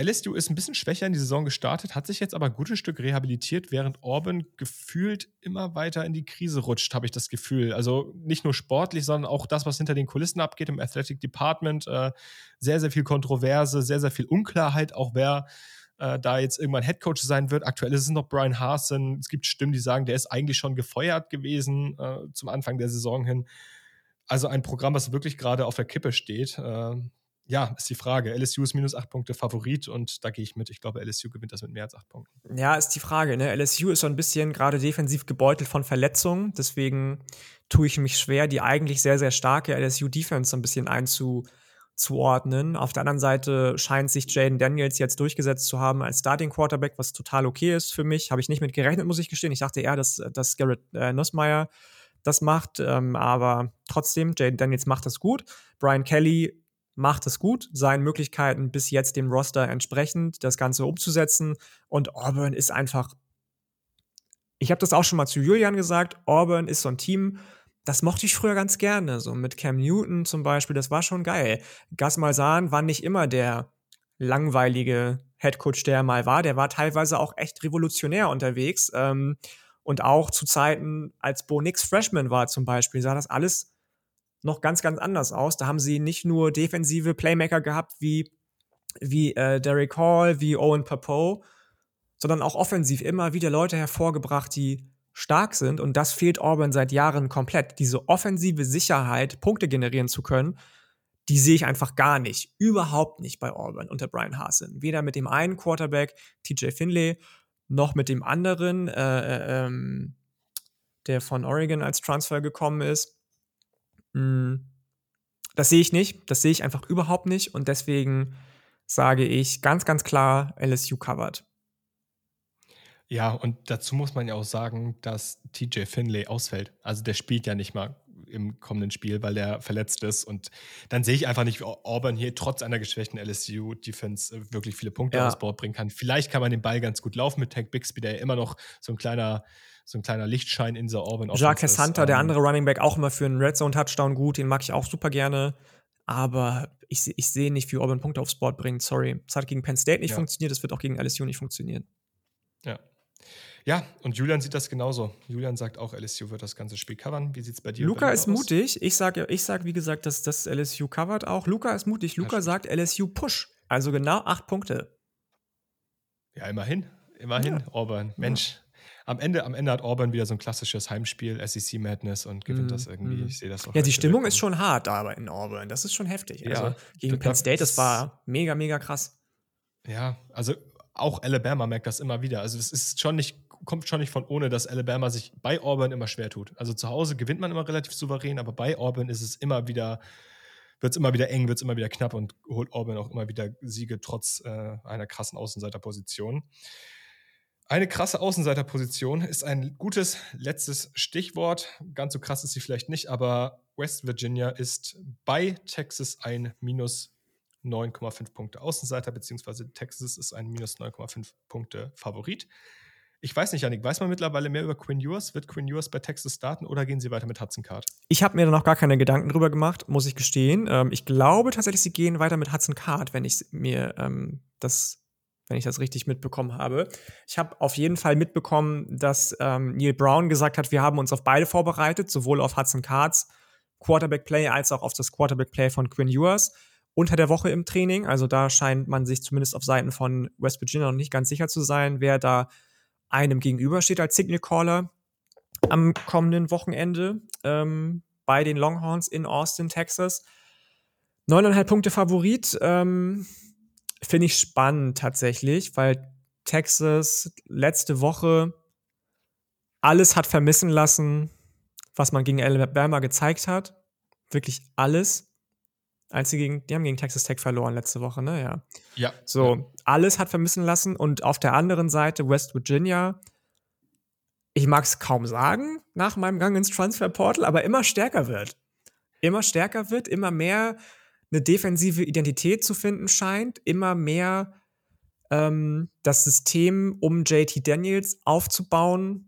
LSU ist ein bisschen schwächer in die Saison gestartet, hat sich jetzt aber ein gutes Stück rehabilitiert, während Auburn gefühlt immer weiter in die Krise rutscht, habe ich das Gefühl. Also nicht nur sportlich, sondern auch das, was hinter den Kulissen abgeht im Athletic Department. Äh, sehr, sehr viel Kontroverse, sehr, sehr viel Unklarheit, auch wer äh, da jetzt irgendwann Headcoach sein wird. Aktuell ist es noch Brian Harson. Es gibt Stimmen, die sagen, der ist eigentlich schon gefeuert gewesen äh, zum Anfang der Saison hin. Also ein Programm, was wirklich gerade auf der Kippe steht. Äh, ja, ist die Frage. LSU ist minus acht Punkte Favorit und da gehe ich mit. Ich glaube, LSU gewinnt das mit mehr als acht Punkten. Ja, ist die Frage. Ne? LSU ist so ein bisschen gerade defensiv gebeutelt von Verletzungen. Deswegen tue ich mich schwer, die eigentlich sehr, sehr starke LSU-Defense so ein bisschen einzu zuordnen. Auf der anderen Seite scheint sich Jaden Daniels jetzt durchgesetzt zu haben als Starting Quarterback, was total okay ist für mich. Habe ich nicht mit gerechnet, muss ich gestehen. Ich dachte eher, dass, dass Garrett äh, Nussmeier das macht, ähm, aber trotzdem, Jaden Daniels macht das gut. Brian Kelly macht es gut, seinen Möglichkeiten bis jetzt dem Roster entsprechend, das Ganze umzusetzen. Und Auburn ist einfach. Ich habe das auch schon mal zu Julian gesagt. Auburn ist so ein Team, das mochte ich früher ganz gerne. So mit Cam Newton zum Beispiel, das war schon geil. Gas Malzahn war nicht immer der langweilige Headcoach, der mal war. Der war teilweise auch echt revolutionär unterwegs. Ähm, und auch zu Zeiten, als Bo Nix Freshman war zum Beispiel, sah das alles noch ganz, ganz anders aus. Da haben sie nicht nur defensive Playmaker gehabt wie, wie äh, Derek Hall, wie Owen Papo, sondern auch offensiv immer wieder Leute hervorgebracht, die stark sind und das fehlt Auburn seit Jahren komplett. Diese offensive Sicherheit, Punkte generieren zu können, die sehe ich einfach gar nicht. Überhaupt nicht bei Auburn unter Brian Hasen. Weder mit dem einen Quarterback, TJ Finlay, noch mit dem anderen, äh, äh, ähm, der von Oregon als Transfer gekommen ist. Hm, das sehe ich nicht. Das sehe ich einfach überhaupt nicht. Und deswegen sage ich ganz, ganz klar, LSU covered. Ja, und dazu muss man ja auch sagen, dass TJ Finlay ausfällt. Also der spielt ja nicht mal im kommenden Spiel, weil er verletzt ist. Und dann sehe ich einfach nicht, wie Auburn hier trotz einer geschwächten LSU-Defense äh, wirklich viele Punkte ja. aufs Board bringen kann. Vielleicht kann man den Ball ganz gut laufen mit Tank Bixby, der ja immer noch so ein kleiner, so ein kleiner Lichtschein in dieser Auburn Offense Jacques Hunter, der ähm, andere Running Back, auch immer für einen Red Zone Touchdown gut, den mag ich auch super gerne. Aber ich, ich sehe nicht, wie Auburn Punkte aufs Board bringt. Sorry. Es hat gegen Penn State nicht ja. funktioniert, es wird auch gegen LSU nicht funktionieren. Ja, ja, und Julian sieht das genauso. Julian sagt auch, LSU wird das ganze Spiel covern. Wie sieht es bei dir Luca ist aus? mutig. Ich sage, ich sag, wie gesagt, dass das LSU covert auch. Luca ist mutig. Luca ja, sagt LSU Push. Also genau acht Punkte. Ja, immerhin. Immerhin, ja. Auburn. Mensch. Ja. Am Ende, am Ende hat Auburn wieder so ein klassisches Heimspiel, SEC Madness und gewinnt mm, das irgendwie. Mm. Ich sehe das auch. Ja, die Stimmung ist schon hart aber in Auburn. Das ist schon heftig. Ja, also gegen Penn State, das war mega, mega krass. Ja, also auch Alabama merkt das immer wieder. Also es ist schon nicht kommt schon nicht von ohne, dass Alabama sich bei Auburn immer schwer tut. Also zu Hause gewinnt man immer relativ souverän, aber bei Auburn ist es immer wieder, wird es immer wieder eng, wird es immer wieder knapp und holt Auburn auch immer wieder Siege trotz äh, einer krassen Außenseiterposition. Eine krasse Außenseiterposition ist ein gutes letztes Stichwort. Ganz so krass ist sie vielleicht nicht, aber West Virginia ist bei Texas ein minus 9,5 Punkte Außenseiter, beziehungsweise Texas ist ein minus 9,5 Punkte Favorit. Ich weiß nicht, Janik, weiß man mittlerweile mehr über Quinn Ewers? Wird Quinn Ewers bei Texas starten oder gehen sie weiter mit Hudson Card? Ich habe mir da noch gar keine Gedanken drüber gemacht, muss ich gestehen. Ähm, ich glaube tatsächlich, sie gehen weiter mit Hudson Card, wenn ich mir ähm, das, wenn ich das richtig mitbekommen habe. Ich habe auf jeden Fall mitbekommen, dass ähm, Neil Brown gesagt hat, wir haben uns auf beide vorbereitet, sowohl auf Hudson Cards Quarterback Play als auch auf das Quarterback Play von Quinn Ewers unter der Woche im Training. Also da scheint man sich zumindest auf Seiten von West Virginia noch nicht ganz sicher zu sein, wer da einem gegenübersteht als Signal Caller am kommenden Wochenende ähm, bei den Longhorns in Austin, Texas. Neuneinhalb Punkte Favorit. Ähm, Finde ich spannend tatsächlich, weil Texas letzte Woche alles hat vermissen lassen, was man gegen Alabama gezeigt hat. Wirklich alles. Als sie gegen, die haben gegen Texas Tech verloren letzte Woche, ne? Ja. Ja. So, ja. alles hat vermissen lassen. Und auf der anderen Seite West Virginia, ich mag es kaum sagen nach meinem Gang ins Transferportal, aber immer stärker wird. Immer stärker wird, immer mehr eine defensive Identität zu finden scheint, immer mehr ähm, das System um JT Daniels aufzubauen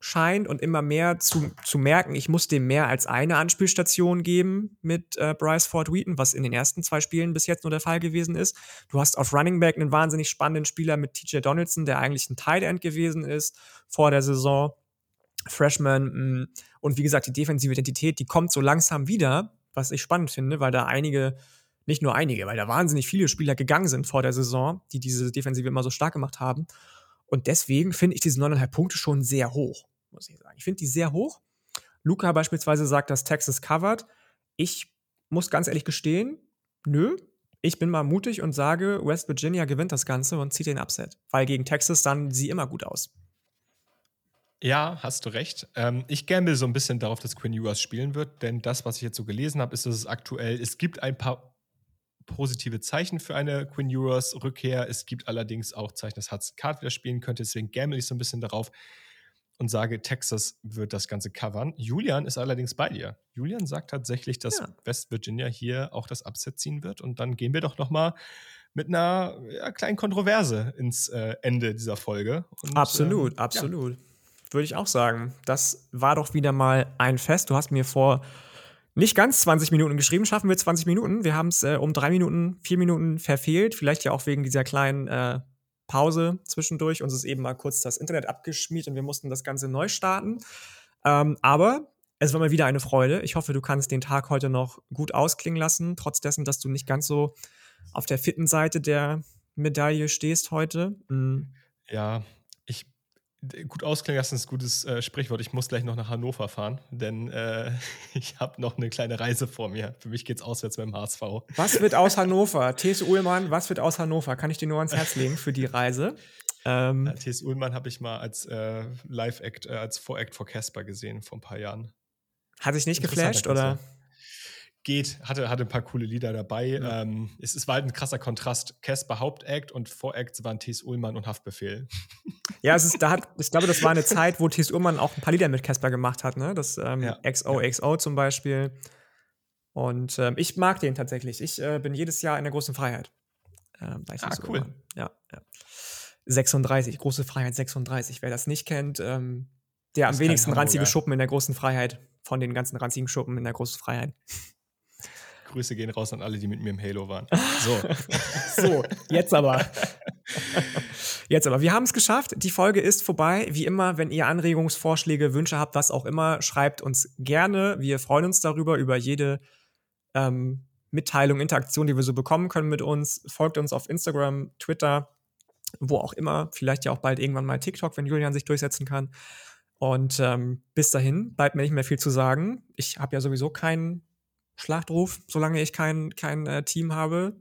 scheint und immer mehr zu, zu merken, ich muss dem mehr als eine Anspielstation geben mit äh, Bryce Ford Wheaton, was in den ersten zwei Spielen bis jetzt nur der Fall gewesen ist. Du hast auf Running Back einen wahnsinnig spannenden Spieler mit TJ Donaldson, der eigentlich ein Tight End gewesen ist vor der Saison. Freshman. Mh. Und wie gesagt, die defensive Identität, die kommt so langsam wieder, was ich spannend finde, weil da einige, nicht nur einige, weil da wahnsinnig viele Spieler gegangen sind vor der Saison, die diese Defensive immer so stark gemacht haben. Und deswegen finde ich diese 9,5 Punkte schon sehr hoch muss ich sagen. Ich finde die sehr hoch. Luca beispielsweise sagt, dass Texas covered. Ich muss ganz ehrlich gestehen, nö. Ich bin mal mutig und sage, West Virginia gewinnt das Ganze und zieht den Upset. Weil gegen Texas dann sie immer gut aus. Ja, hast du recht. Ähm, ich gamble so ein bisschen darauf, dass Quinn Ewers spielen wird, denn das, was ich jetzt so gelesen habe, ist, dass es aktuell, es gibt ein paar positive Zeichen für eine Quinn Ewers Rückkehr. Es gibt allerdings auch Zeichen, dass Hudson Card wieder spielen könnte. Deswegen gamble ich so ein bisschen darauf, und sage, Texas wird das Ganze covern. Julian ist allerdings bei dir. Julian sagt tatsächlich, dass ja. West Virginia hier auch das Upset ziehen wird. Und dann gehen wir doch noch mal mit einer ja, kleinen Kontroverse ins äh, Ende dieser Folge. Und, absolut, ähm, absolut. Ja. Würde ich auch sagen. Das war doch wieder mal ein Fest. Du hast mir vor nicht ganz 20 Minuten geschrieben. Schaffen wir 20 Minuten? Wir haben es äh, um drei Minuten, vier Minuten verfehlt. Vielleicht ja auch wegen dieser kleinen äh, Pause zwischendurch. Uns ist eben mal kurz das Internet abgeschmiert und wir mussten das Ganze neu starten. Ähm, aber es war mal wieder eine Freude. Ich hoffe, du kannst den Tag heute noch gut ausklingen lassen, trotz dessen, dass du nicht ganz so auf der fitten Seite der Medaille stehst heute. Mhm. Ja, Gut ausklingen lassen ist ein gutes äh, Sprichwort. Ich muss gleich noch nach Hannover fahren, denn äh, [laughs] ich habe noch eine kleine Reise vor mir. Für mich geht es auswärts mit dem HSV. Was wird aus Hannover? [laughs] T.S. Ullmann, was wird aus Hannover? Kann ich dir nur ans Herz legen für die Reise? Ähm, ja, T.S. Ullmann habe ich mal als äh, Live-Act, äh, als Voract vor Casper gesehen vor ein paar Jahren. Hat sich nicht geflasht, oder? Geht, hatte, hatte ein paar coole Lieder dabei. Ja. Ähm, es, es war halt ein krasser Kontrast. Casper Hauptact und Voract waren Thies Ullmann und Haftbefehl. [laughs] Ja, es ist, da hat, ich glaube, das war eine Zeit, wo Thies Ullmann auch ein paar Lieder mit Casper gemacht hat, ne? Das ähm, ja. XOXO ja. zum Beispiel. Und ähm, ich mag den tatsächlich. Ich äh, bin jedes Jahr in der großen Freiheit. Ähm, ah, cool. Ullmann. Ja, ja. 36, große Freiheit 36. Wer das nicht kennt, ähm, der das am wenigsten ranzige Schuppen in der großen Freiheit. Von den ganzen ranzigen Schuppen in der großen Freiheit. Grüße gehen raus an alle, die mit mir im Halo waren. [laughs] So. so, jetzt aber. Jetzt aber. Wir haben es geschafft. Die Folge ist vorbei. Wie immer, wenn ihr Anregungsvorschläge, Wünsche habt, was auch immer, schreibt uns gerne. Wir freuen uns darüber, über jede ähm, Mitteilung, Interaktion, die wir so bekommen können mit uns. Folgt uns auf Instagram, Twitter, wo auch immer. Vielleicht ja auch bald irgendwann mal TikTok, wenn Julian sich durchsetzen kann. Und ähm, bis dahin bleibt mir nicht mehr viel zu sagen. Ich habe ja sowieso keinen Schlachtruf, solange ich kein, kein äh, Team habe.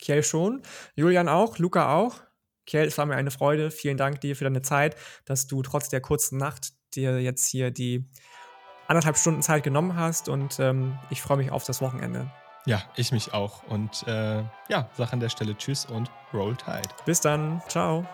Kiel schon. Julian auch, Luca auch. Kiel, es war mir eine Freude. Vielen Dank dir für deine Zeit, dass du trotz der kurzen Nacht dir jetzt hier die anderthalb Stunden Zeit genommen hast und ähm, ich freue mich auf das Wochenende. Ja, ich mich auch. Und äh, ja, sag an der Stelle Tschüss und Roll Tide. Bis dann. Ciao.